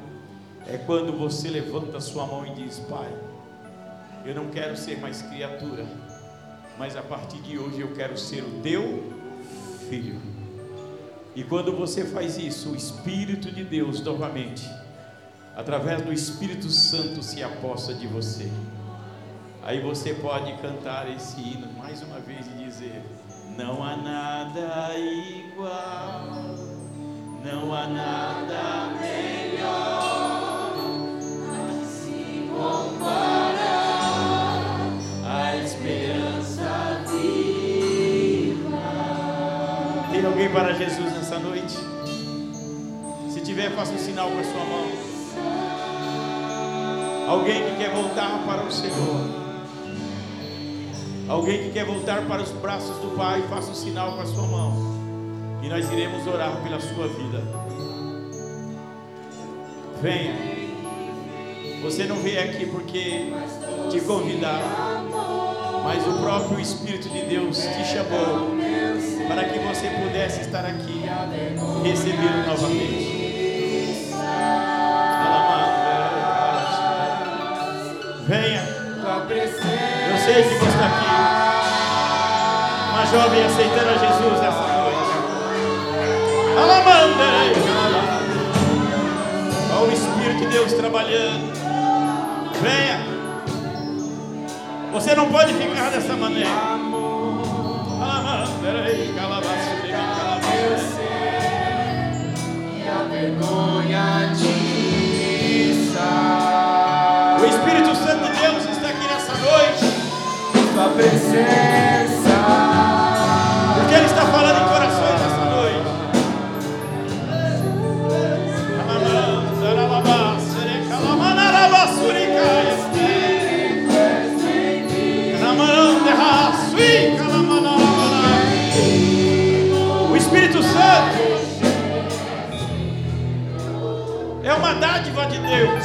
é quando você levanta sua mão e diz: Pai, eu não quero ser mais criatura, mas a partir de hoje eu quero ser o teu filho. E quando você faz isso, o Espírito de Deus novamente, através do Espírito Santo, se aposta de você. Aí você pode cantar esse hino mais uma vez e dizer: Não há nada igual, não há nada melhor a se comparar a esperança viva. Tem alguém para Jesus nessa noite? Se tiver, faça um sinal com a sua mão. Alguém que quer voltar para o Senhor. Alguém que quer voltar para os braços do Pai, faça um sinal com a sua mão. E nós iremos orar pela sua vida. Venha. Você não veio aqui porque te convidaram, mas o próprio Espírito de Deus te chamou para que você pudesse estar aqui e recebê-lo novamente. Sei que você está aqui jovem aceitando a Jesus nessa noite. Alamandei. Olha o Espírito de Deus trabalhando. Venha. Você não pode ficar dessa maneira. E a vergonha de Sua presença está falando em corações nessa noite. O Espírito Santo é uma dádiva de Deus.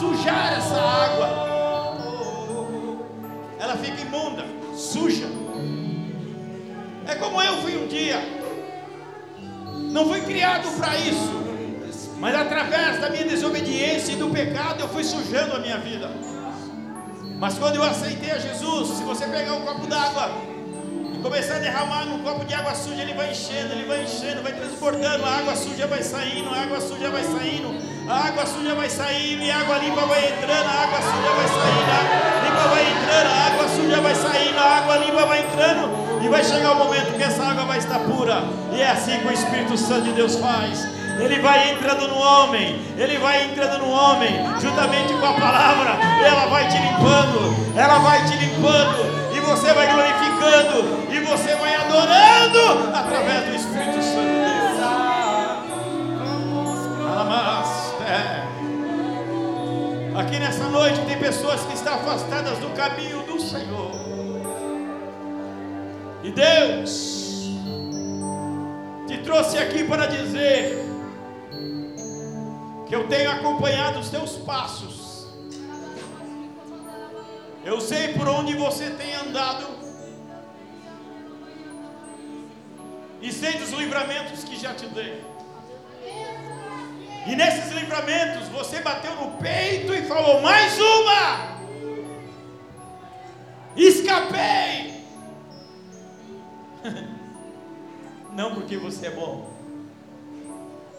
Sujar essa água, ela fica imunda, suja. É como eu fui um dia, não fui criado para isso, mas através da minha desobediência e do pecado eu fui sujando a minha vida. Mas quando eu aceitei a Jesus, se você pegar um copo d'água, começar a derramar num copo de água suja, ele vai enchendo, ele vai enchendo, vai transbordando, a água suja vai saindo, a água suja vai saindo, a água suja vai saindo, e a água limpa vai entrando, a água suja vai saindo, a água limpa vai entrando, a água suja vai saindo, a água limpa vai entrando, E vai chegar o momento que essa água vai estar pura. E é assim que o Espírito Santo de Deus faz. Ele vai entrando no homem, ele vai entrando no homem, juntamente com a palavra, ela vai te limpando, ela vai te limpando, afastadas do caminho do Senhor. E Deus te trouxe aqui para dizer que eu tenho acompanhado os teus passos. Eu sei por onde você tem andado. E sei dos livramentos que já te dei. E nesses livramentos você bateu no peito e falou: mais uma! Escapei! Não porque você é bom,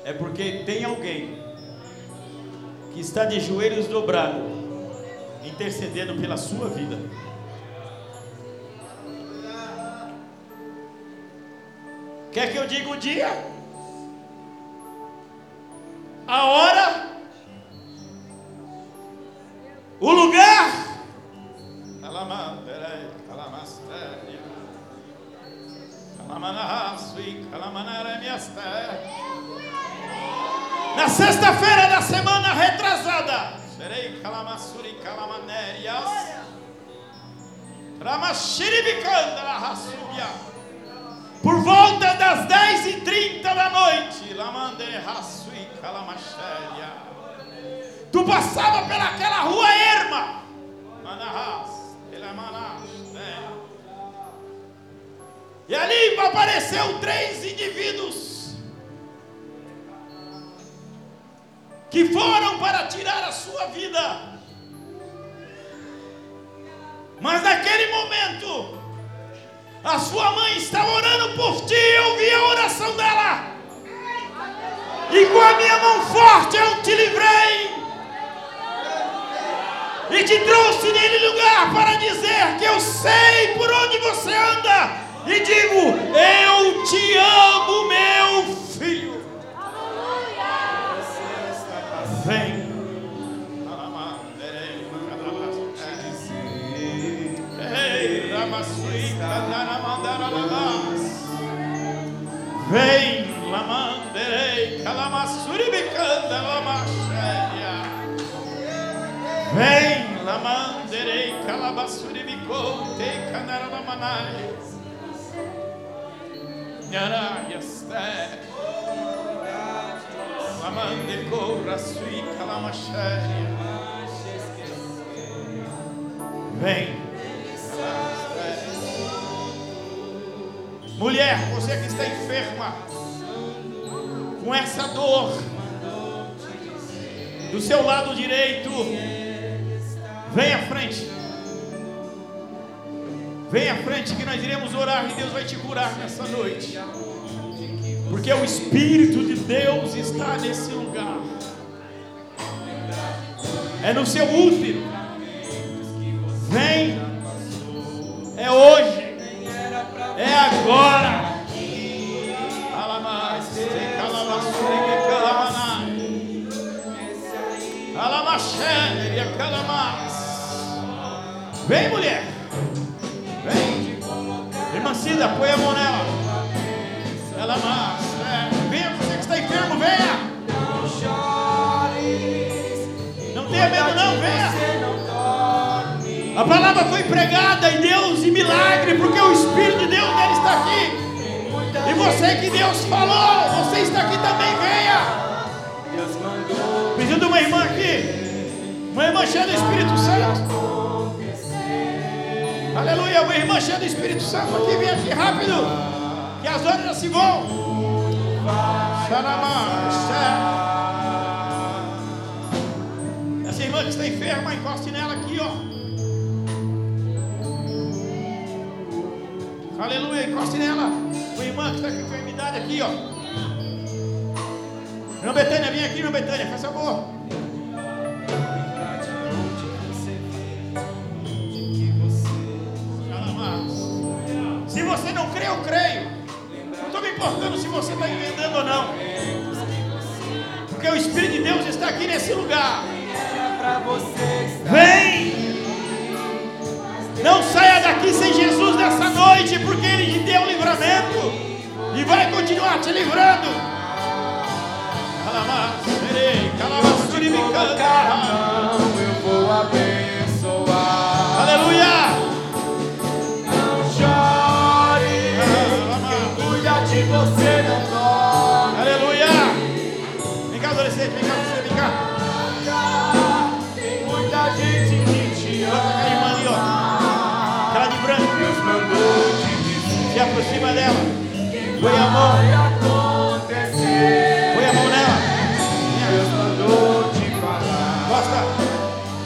é porque tem alguém que está de joelhos dobrados, intercedendo pela sua vida. Quer que eu diga o dia? a hora, o lugar. Na sexta-feira da semana retrasada, serei rasubia. Por volta das 10h30 da noite. Tu passava pelaquela rua erma, Manahas? E ali apareceu três indivíduos que foram para tirar a sua vida. Mas naquele momento, a sua mãe estava orando por ti, eu vi a oração dela. E com a minha mão forte eu te livrei. E te trouxe nele lugar para dizer que eu sei por onde você seu lado direito, vem à frente. Vem à frente que nós iremos orar e Deus vai te curar nessa noite. Porque o Espírito de Deus está nesse lugar. É no seu útero. Pregada em Deus e milagre, porque o Espírito de Deus dele está aqui. E você que Deus falou, você está aqui também, venha. Pedindo uma irmã aqui, uma irmã cheia do Espírito Santo. Aleluia, uma irmã cheia do Espírito Santo aqui, vem aqui rápido, que as horas já se vão. Essa irmã que está enferma, encoste Aleluia, encoste nela. Uma irmã que está com enfermidade aqui, ó. Irmã Betânia, vem aqui, irmã Betânia, faz favor. Se você não creio. Não estou me importando se você está entendendo ou não. Porque o Espírito de Deus está aqui nesse lugar. Vem! Não saia daqui sem Jesus noite, porque Ele te deu livramento e vai continuar te livrando.
eu vou abençoar.
Aleluia!
Não chore, quem cuida de você não dorme.
Aleluia! Vem cá, adolescente, vem cá, você, vem cá.
Tem muita gente que te
a
ama.
irmã ali, ó. Aquela de branco.
Deus mandou te
aproxima dela. Põe a mão. Põe a mão nela.
Deus mandou te falar
Gosta.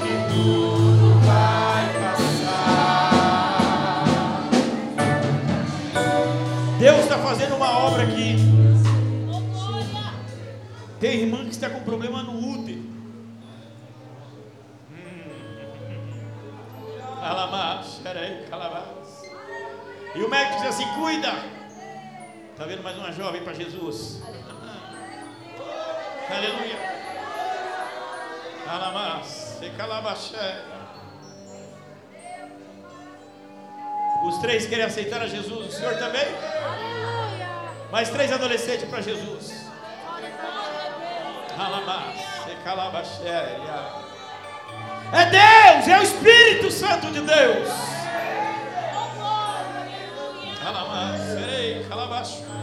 que tudo vai passar.
Deus está fazendo uma obra aqui. Tem irmã que está com problema no cuida. Está vendo mais uma jovem para Jesus? Aleluia. Calabaxé. Os três querem aceitar a Jesus. O senhor também? Mais três adolescentes para Jesus. Calabaxé. É Deus, é o Espírito Santo de Deus. Calabás, serei, calabaxo.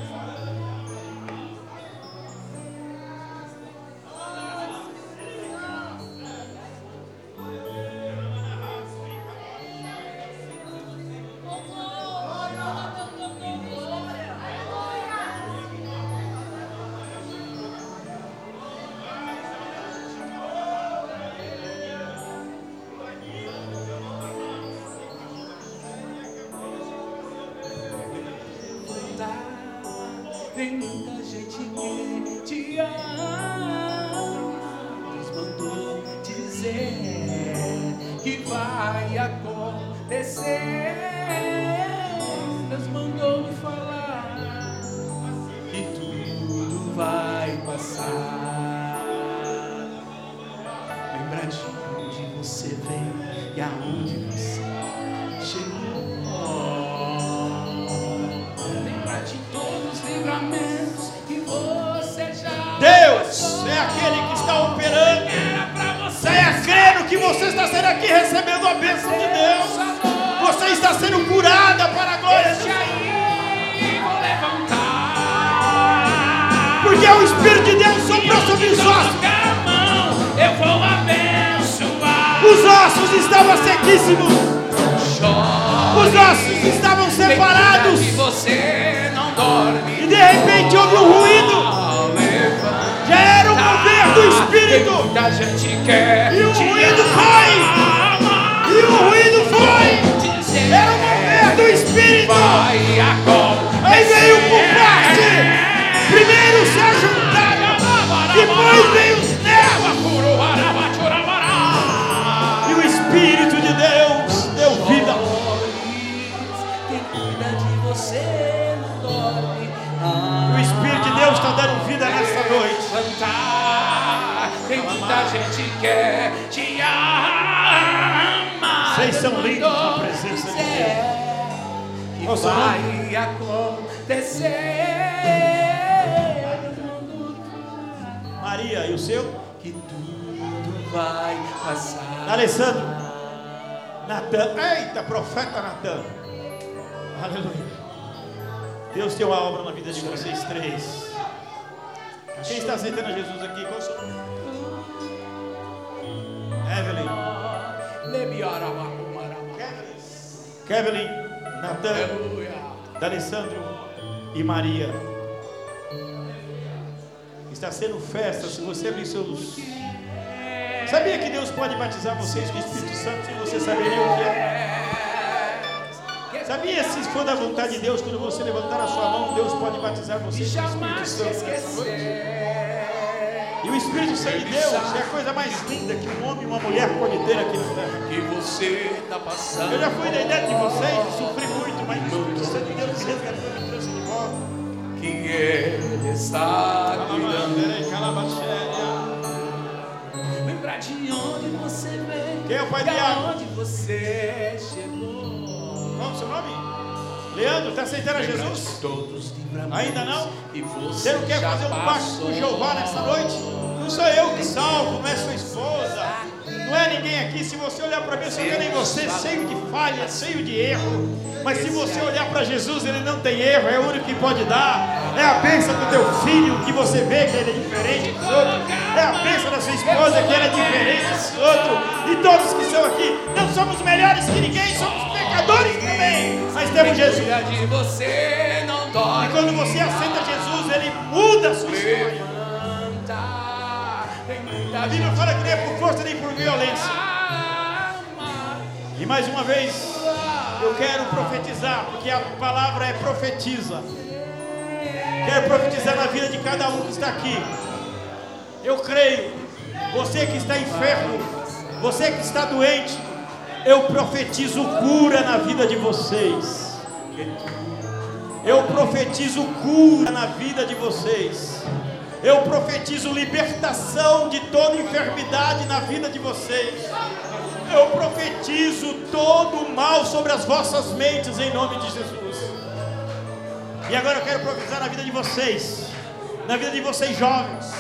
Vai acontecer.
Sequíssimos.
Chore.
Os ossos estavam separados.
de você não dorme.
E de repente houve um ruído. Já era o mover do Espírito. E o ruído foi. E o ruído foi. Era o mover do Espírito. Aí veio por parte. Primeiro se ajuntaram. Depois veio
Cantar. Tem muita gente que quer te ama.
Vocês são lindos na presença de Deus.
Que vai acontecer.
Maria, e o seu?
Que tudo vai passar.
Alessandro. Natan. Eita, profeta Natan. Aleluia. Deus tem uma obra na vida de vocês três. Quem está aceitando Jesus aqui? Qual o seu nome? Evelyn. Kevin, Natan. D'Alessandro e Maria. Está sendo festa se você abrir seus. Sabia que Deus pode batizar vocês com o Espírito Santo sem você saber nem o que é? Sabia se for da vontade de Deus, quando você levantar a sua mão, Deus pode batizar
E
vocês com o Espírito Santo. E o Espírito Santo de Deus é a coisa mais linda que um homem e uma mulher podem ter aqui na terra.
Que você tá passando.
Eu já fui da idade de vocês, sofri muito, mas o Espírito Santo de Deus me resgatou e me trouxe de volta.
que Ele está cuidando. Lembrar de onde você veio,
Quem é o pai de
onde você chegou.
É o seu nome? Leandro, está aceitando a Jesus?
Todos
Ainda não?
Você,
não quer
já
fazer um pacto com Jeová nessa noite? Não sou eu que salvo, não é sua esposa, não é ninguém aqui. Se você olhar para mim, eu quero em você cheio de falha, cheio de erro. Mas se você olhar para Jesus, ele não tem erro, é o único que pode dar. É a bênção do teu filho que você vê que ele é diferente dos outros. É a bênção da sua esposa que ele é diferente dos outros. E todos que estão aqui, não somos melhores que ninguém, somos pecadores Mas temos Jesus.
De você, não
E
dói.
quando você aceita Jesus, ele muda a sua história. A Bíblia fala que nem é por força nem por violência. E mais uma vez, eu quero profetizar, porque a palavra é profetiza. Quero profetizar na vida de cada um que está aqui. Eu creio, você que está enfermo, você que está doente, eu profetizo cura na vida de vocês. Eu profetizo cura na vida de vocês. Eu profetizo libertação de toda enfermidade na vida de vocês. Eu profetizo todo o mal sobre as vossas mentes em nome de Jesus. E agora eu quero profetizar na vida de vocês, na vida de vocês jovens.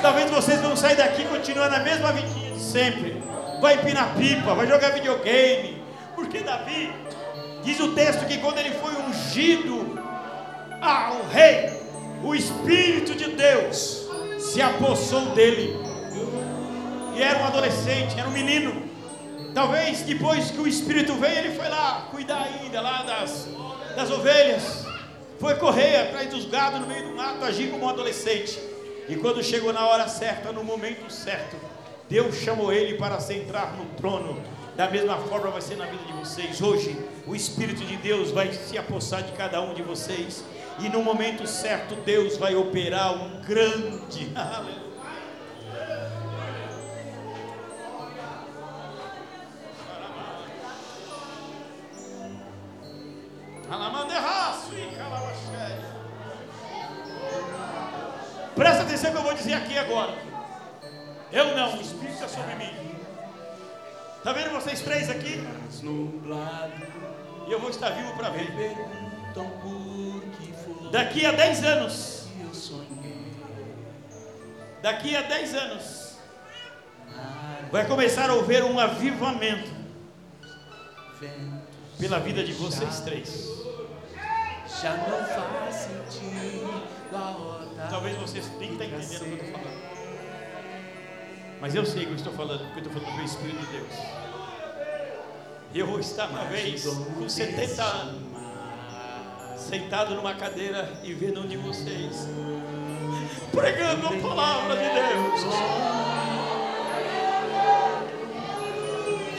Talvez vocês vão sair daqui continuando a mesma vidinha de sempre. Vai empinar pipa, vai jogar videogame. Porque Davi diz o texto que quando ele foi ungido ao rei, o Espírito de Deus se apossou dele. E era um adolescente, era um menino. Talvez depois que o Espírito veio, ele foi lá cuidar ainda lá das, das ovelhas. Foi correr atrás dos gados no meio do mato, agir como um adolescente. E quando chegou na hora certa, no momento certo, Deus chamou ele para se entrar no trono. Da mesma forma vai ser na vida de vocês. Hoje, o Espírito de Deus vai se apossar de cada um de vocês. E no momento certo, Deus vai operar um grande. Presta atenção que eu vou dizer aqui agora. Eu não, o Espírito está sobre mim. Está vendo vocês três aqui? E eu vou estar vivo para ver. Daqui a 10 anos, daqui a 10 anos, vai começar a haver um avivamento pela vida de vocês três.
já não faz sentido a.
Talvez vocês nem estão entendendo o que eu estou falando. Mas eu sei que eu estou falando, porque eu estou falando com o Espírito de Deus. Eu vou estar uma vez com 70 anos, sentado numa cadeira e vendo um de vocês, pregando a palavra de Deus.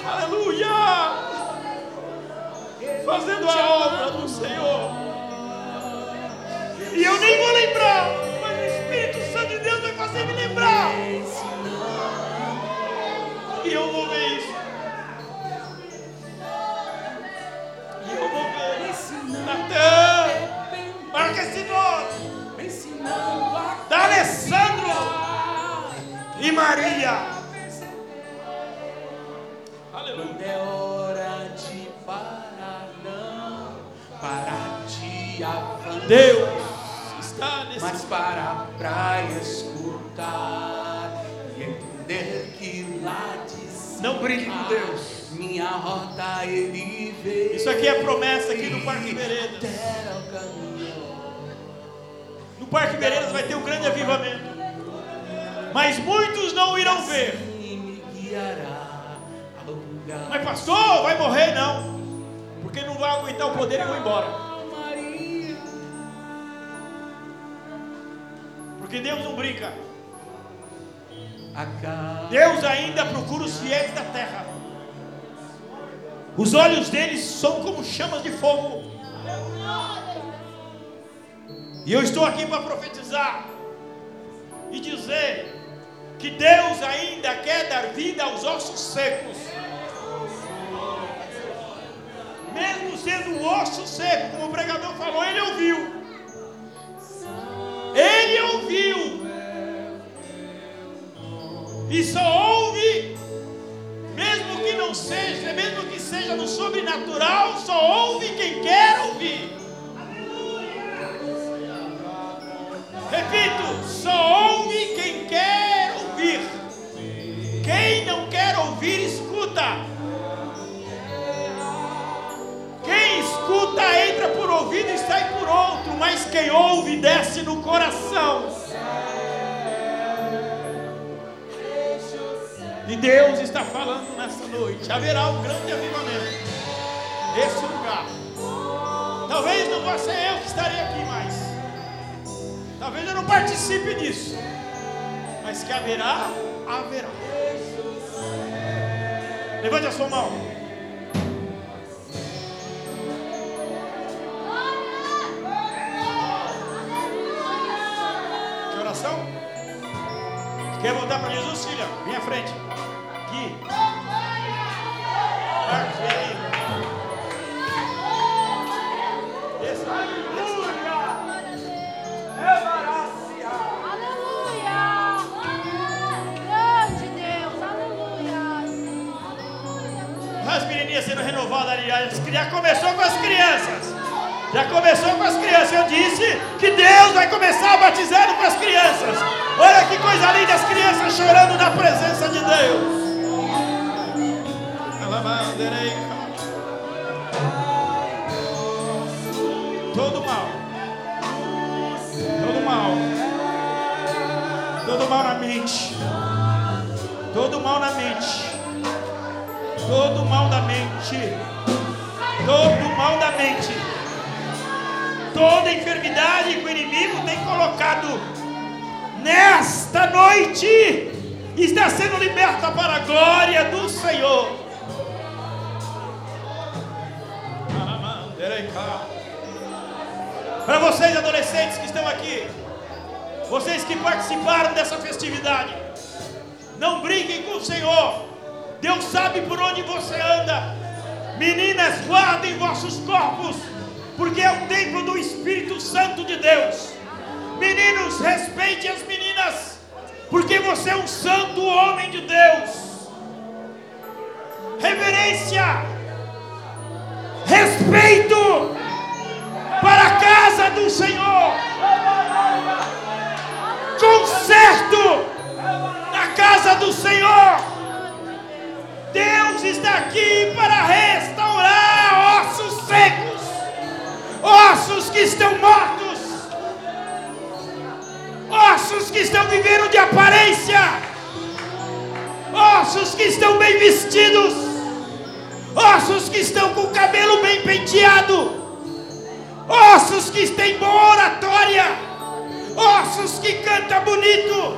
Aleluia! Fazendo a obra do Senhor. E eu nem vou lembrar, mas o Espírito Santo de Deus vai fazer me lembrar. E eu vou ver isso. E eu vou ver. Natan, marca esse nome. Da Alessandro e Maria. Aleluia.
Quando é hora de parar, não parar de avançar.
Deus está nesse
mas parar pra escutar
Não brinque com Deus.
Minha rota ele vê.
Isso aqui é promessa aqui no Parque Veredas. No Parque Veredas vai ter um grande avivamento. Mas muitos não irão ver.
Ao lugar.
Mas pastor, vai morrer não. Porque não vai aguentar o poder e vão embora. Porque Deus não brinca. Deus ainda procura os fiéis da terra. Os olhos deles são como chamas de fogo. E eu estou aqui para profetizar e dizer que Deus ainda quer dar vida aos ossos secos. Mesmo sendo um osso seco, como o pregador falou, ele ouviu. Ele ouviu. E só ouve, mesmo que não seja, mesmo que seja no sobrenatural, só ouve quem quer ouvir. Repito, só ouve quem quer ouvir. Quem não quer ouvir, escuta. Quem escuta entra por ouvido e sai por outro, mas quem ouve desce no coração. E Deus está falando nessa noite. Haverá um grande avivamento. Esse lugar. Talvez não ser eu que estarei aqui mais. Talvez eu não participe disso. Mas que haverá, haverá. Levante a sua mão. Quer voltar para Jesus, filha? Vem à frente. Aqui. Marcos, vem aqui. Desça, desça.
Aleluia! Grande Deus, aleluia!
As menininhas sendo renovadas ali. Já começou com as crianças. Já começou com as crianças. Eu disse que Deus vai começar batizando com as crianças. Olha que coisa linda, as crianças chorando na presença de Deus. Todo mal. Todo mal. Todo mal na mente. Todo mal na mente. Todo mal da mente. Todo mal da mente. Toda enfermidade que o inimigo tem colocado nesta noite está sendo liberta para a glória do Senhor. Para vocês adolescentes que estão aqui, vocês que participaram dessa festividade, não brinquem com o Senhor. Deus sabe por onde você anda. Meninas, guardem vossos corpos, porque é o templo do Espírito Santo de Deus. Meninos, respeite as meninas, porque você é um santo homem de Deus. Reverência, respeito para a casa do Senhor. Conserto na casa do Senhor. Deus está aqui para restaurar ossos secos, ossos que estão mortos, ossos que estão vivendo de aparência, ossos que estão bem vestidos, ossos que estão com o cabelo bem penteado, ossos que têm boa oratória, ossos que cantam bonito,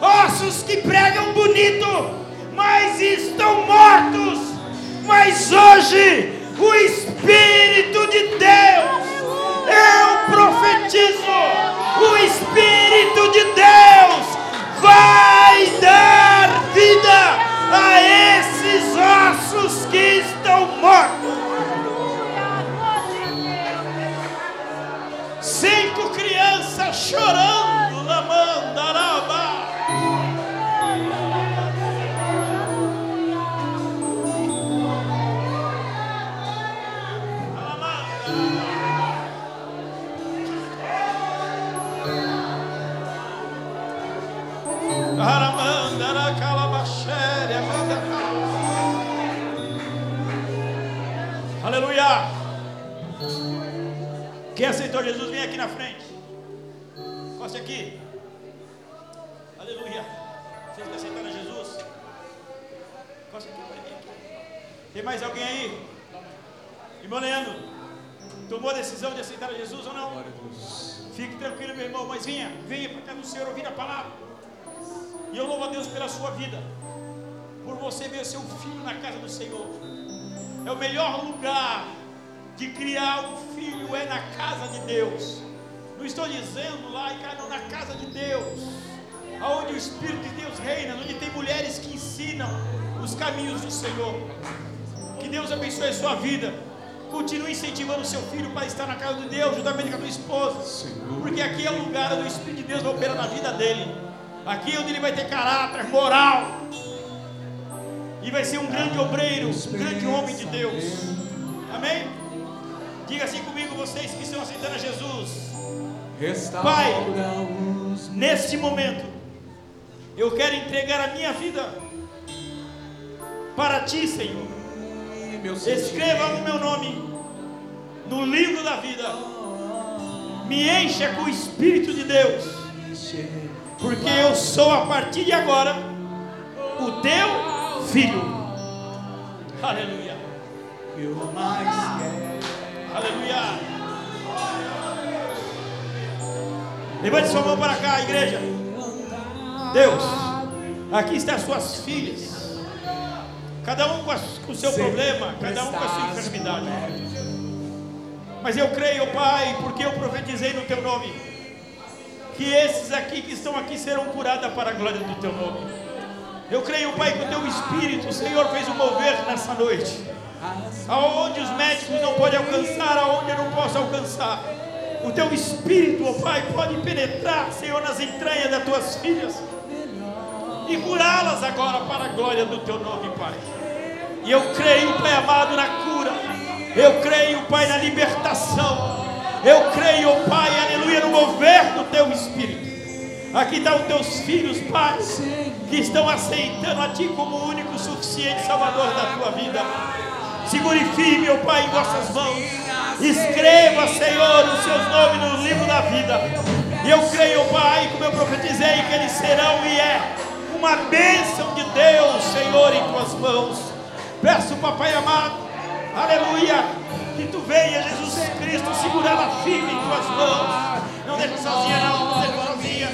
ossos que pregam bonito. Mas estão mortos. Mas hoje o Espírito de Deus, eu profetizo, o Espírito de Deus vai dar vida a esses ossos que estão mortos. Cinco crianças chorando Quem aceitou Jesus, vem aqui na frente. Passe aqui. Aleluia. Vocês que aceitaram Jesus? Vir aqui. Tem mais alguém aí? Irmão Leandro, tomou a decisão de aceitar Jesus ou não? Fique tranquilo, meu irmão, mas venha, venha para cá do Senhor ouvir a palavra. E eu louvo a Deus pela sua vida, por você ver seu filho na casa do Senhor. É o melhor lugar de criar um filho é na casa de Deus. Não estou dizendo lá, não, na casa de Deus, aonde o Espírito de Deus reina, onde tem mulheres que ensinam os caminhos do Senhor. Que Deus abençoe a sua vida. Continue incentivando o seu filho para estar na casa de Deus, juntamente com a tua esposa. Porque aqui é o lugar onde o Espírito de Deus vai operar na vida dele. Aqui é onde ele vai ter caráter, moral. E vai ser um grande obreiro, um grande homem de Deus. Amém? Diga assim comigo, vocês que estão aceitando a Jesus. Pai, neste momento, eu quero entregar a minha vida para ti, Senhor. Escreva o meu nome no livro da vida. Me encha com o Espírito de Deus, porque eu sou a partir de agora o teu filho. Aleluia. Aleluia. Levante sua mão para cá, igreja. Deus, aqui estão as suas filhas. Cada um com, com o seu problema, cada um com a sua enfermidade. Mas eu creio, Pai, porque eu profetizei no teu nome, que esses aqui que estão aqui serão curados para a glória do teu nome. Eu creio, Pai, que o teu Espírito, o Senhor, fez um mover nessa noite. Aonde os médicos não podem alcançar, aonde eu não posso alcançar. O teu Espírito, ó Pai, pode penetrar, Senhor, nas entranhas das tuas filhas e curá-las agora para a glória do teu nome, Pai. E eu creio, Pai amado, na cura. Eu creio, Pai, na libertação. Eu creio, Pai, aleluia, no mover do teu Espírito. Aqui estão os teus filhos, Pai, que estão aceitando a Ti como o único suficiente Salvador da tua vida. Segure firme, ó Pai, em vossas mãos. Escreva, Senhor, os seus nomes no livro da vida. E eu creio, Pai, como eu profetizei, que eles serão e é uma bênção de Deus, Senhor, em tuas mãos. Peço, Papai amado, aleluia, que tu venha, Jesus Cristo, segurá-la firme em tuas mãos. Não deixa sozinha, não, não deixa sozinha.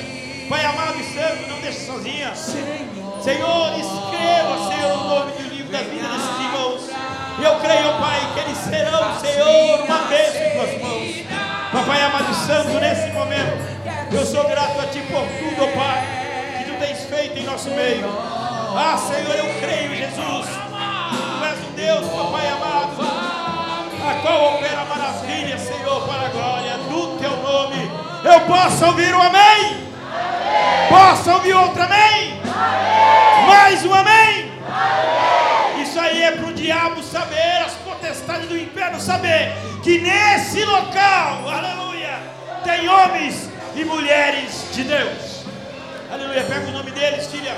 Pai amado e santo, não deixa sozinha. Senhor, escreva, Senhor, o nome do livro da vida desses irmãos. E eu creio, Pai, que eles serão, Senhor, uma bênção em tuas mãos. Papai amado santo, nesse momento, eu sou grato a Ti por tudo, Pai tens feito em nosso meio. Ah, Senhor, eu creio, Jesus. Tu és o Deus, papai amado, a qual opera maravilha, Senhor, para a glória do teu nome. Eu posso ouvir um amém? Posso ouvir outro amém? Mais um amém? Isso aí é para o diabo saber, as potestades do inferno saber que nesse local, aleluia, tem homens e mulheres de Deus. Aleluia. Pega o nome deles, filha.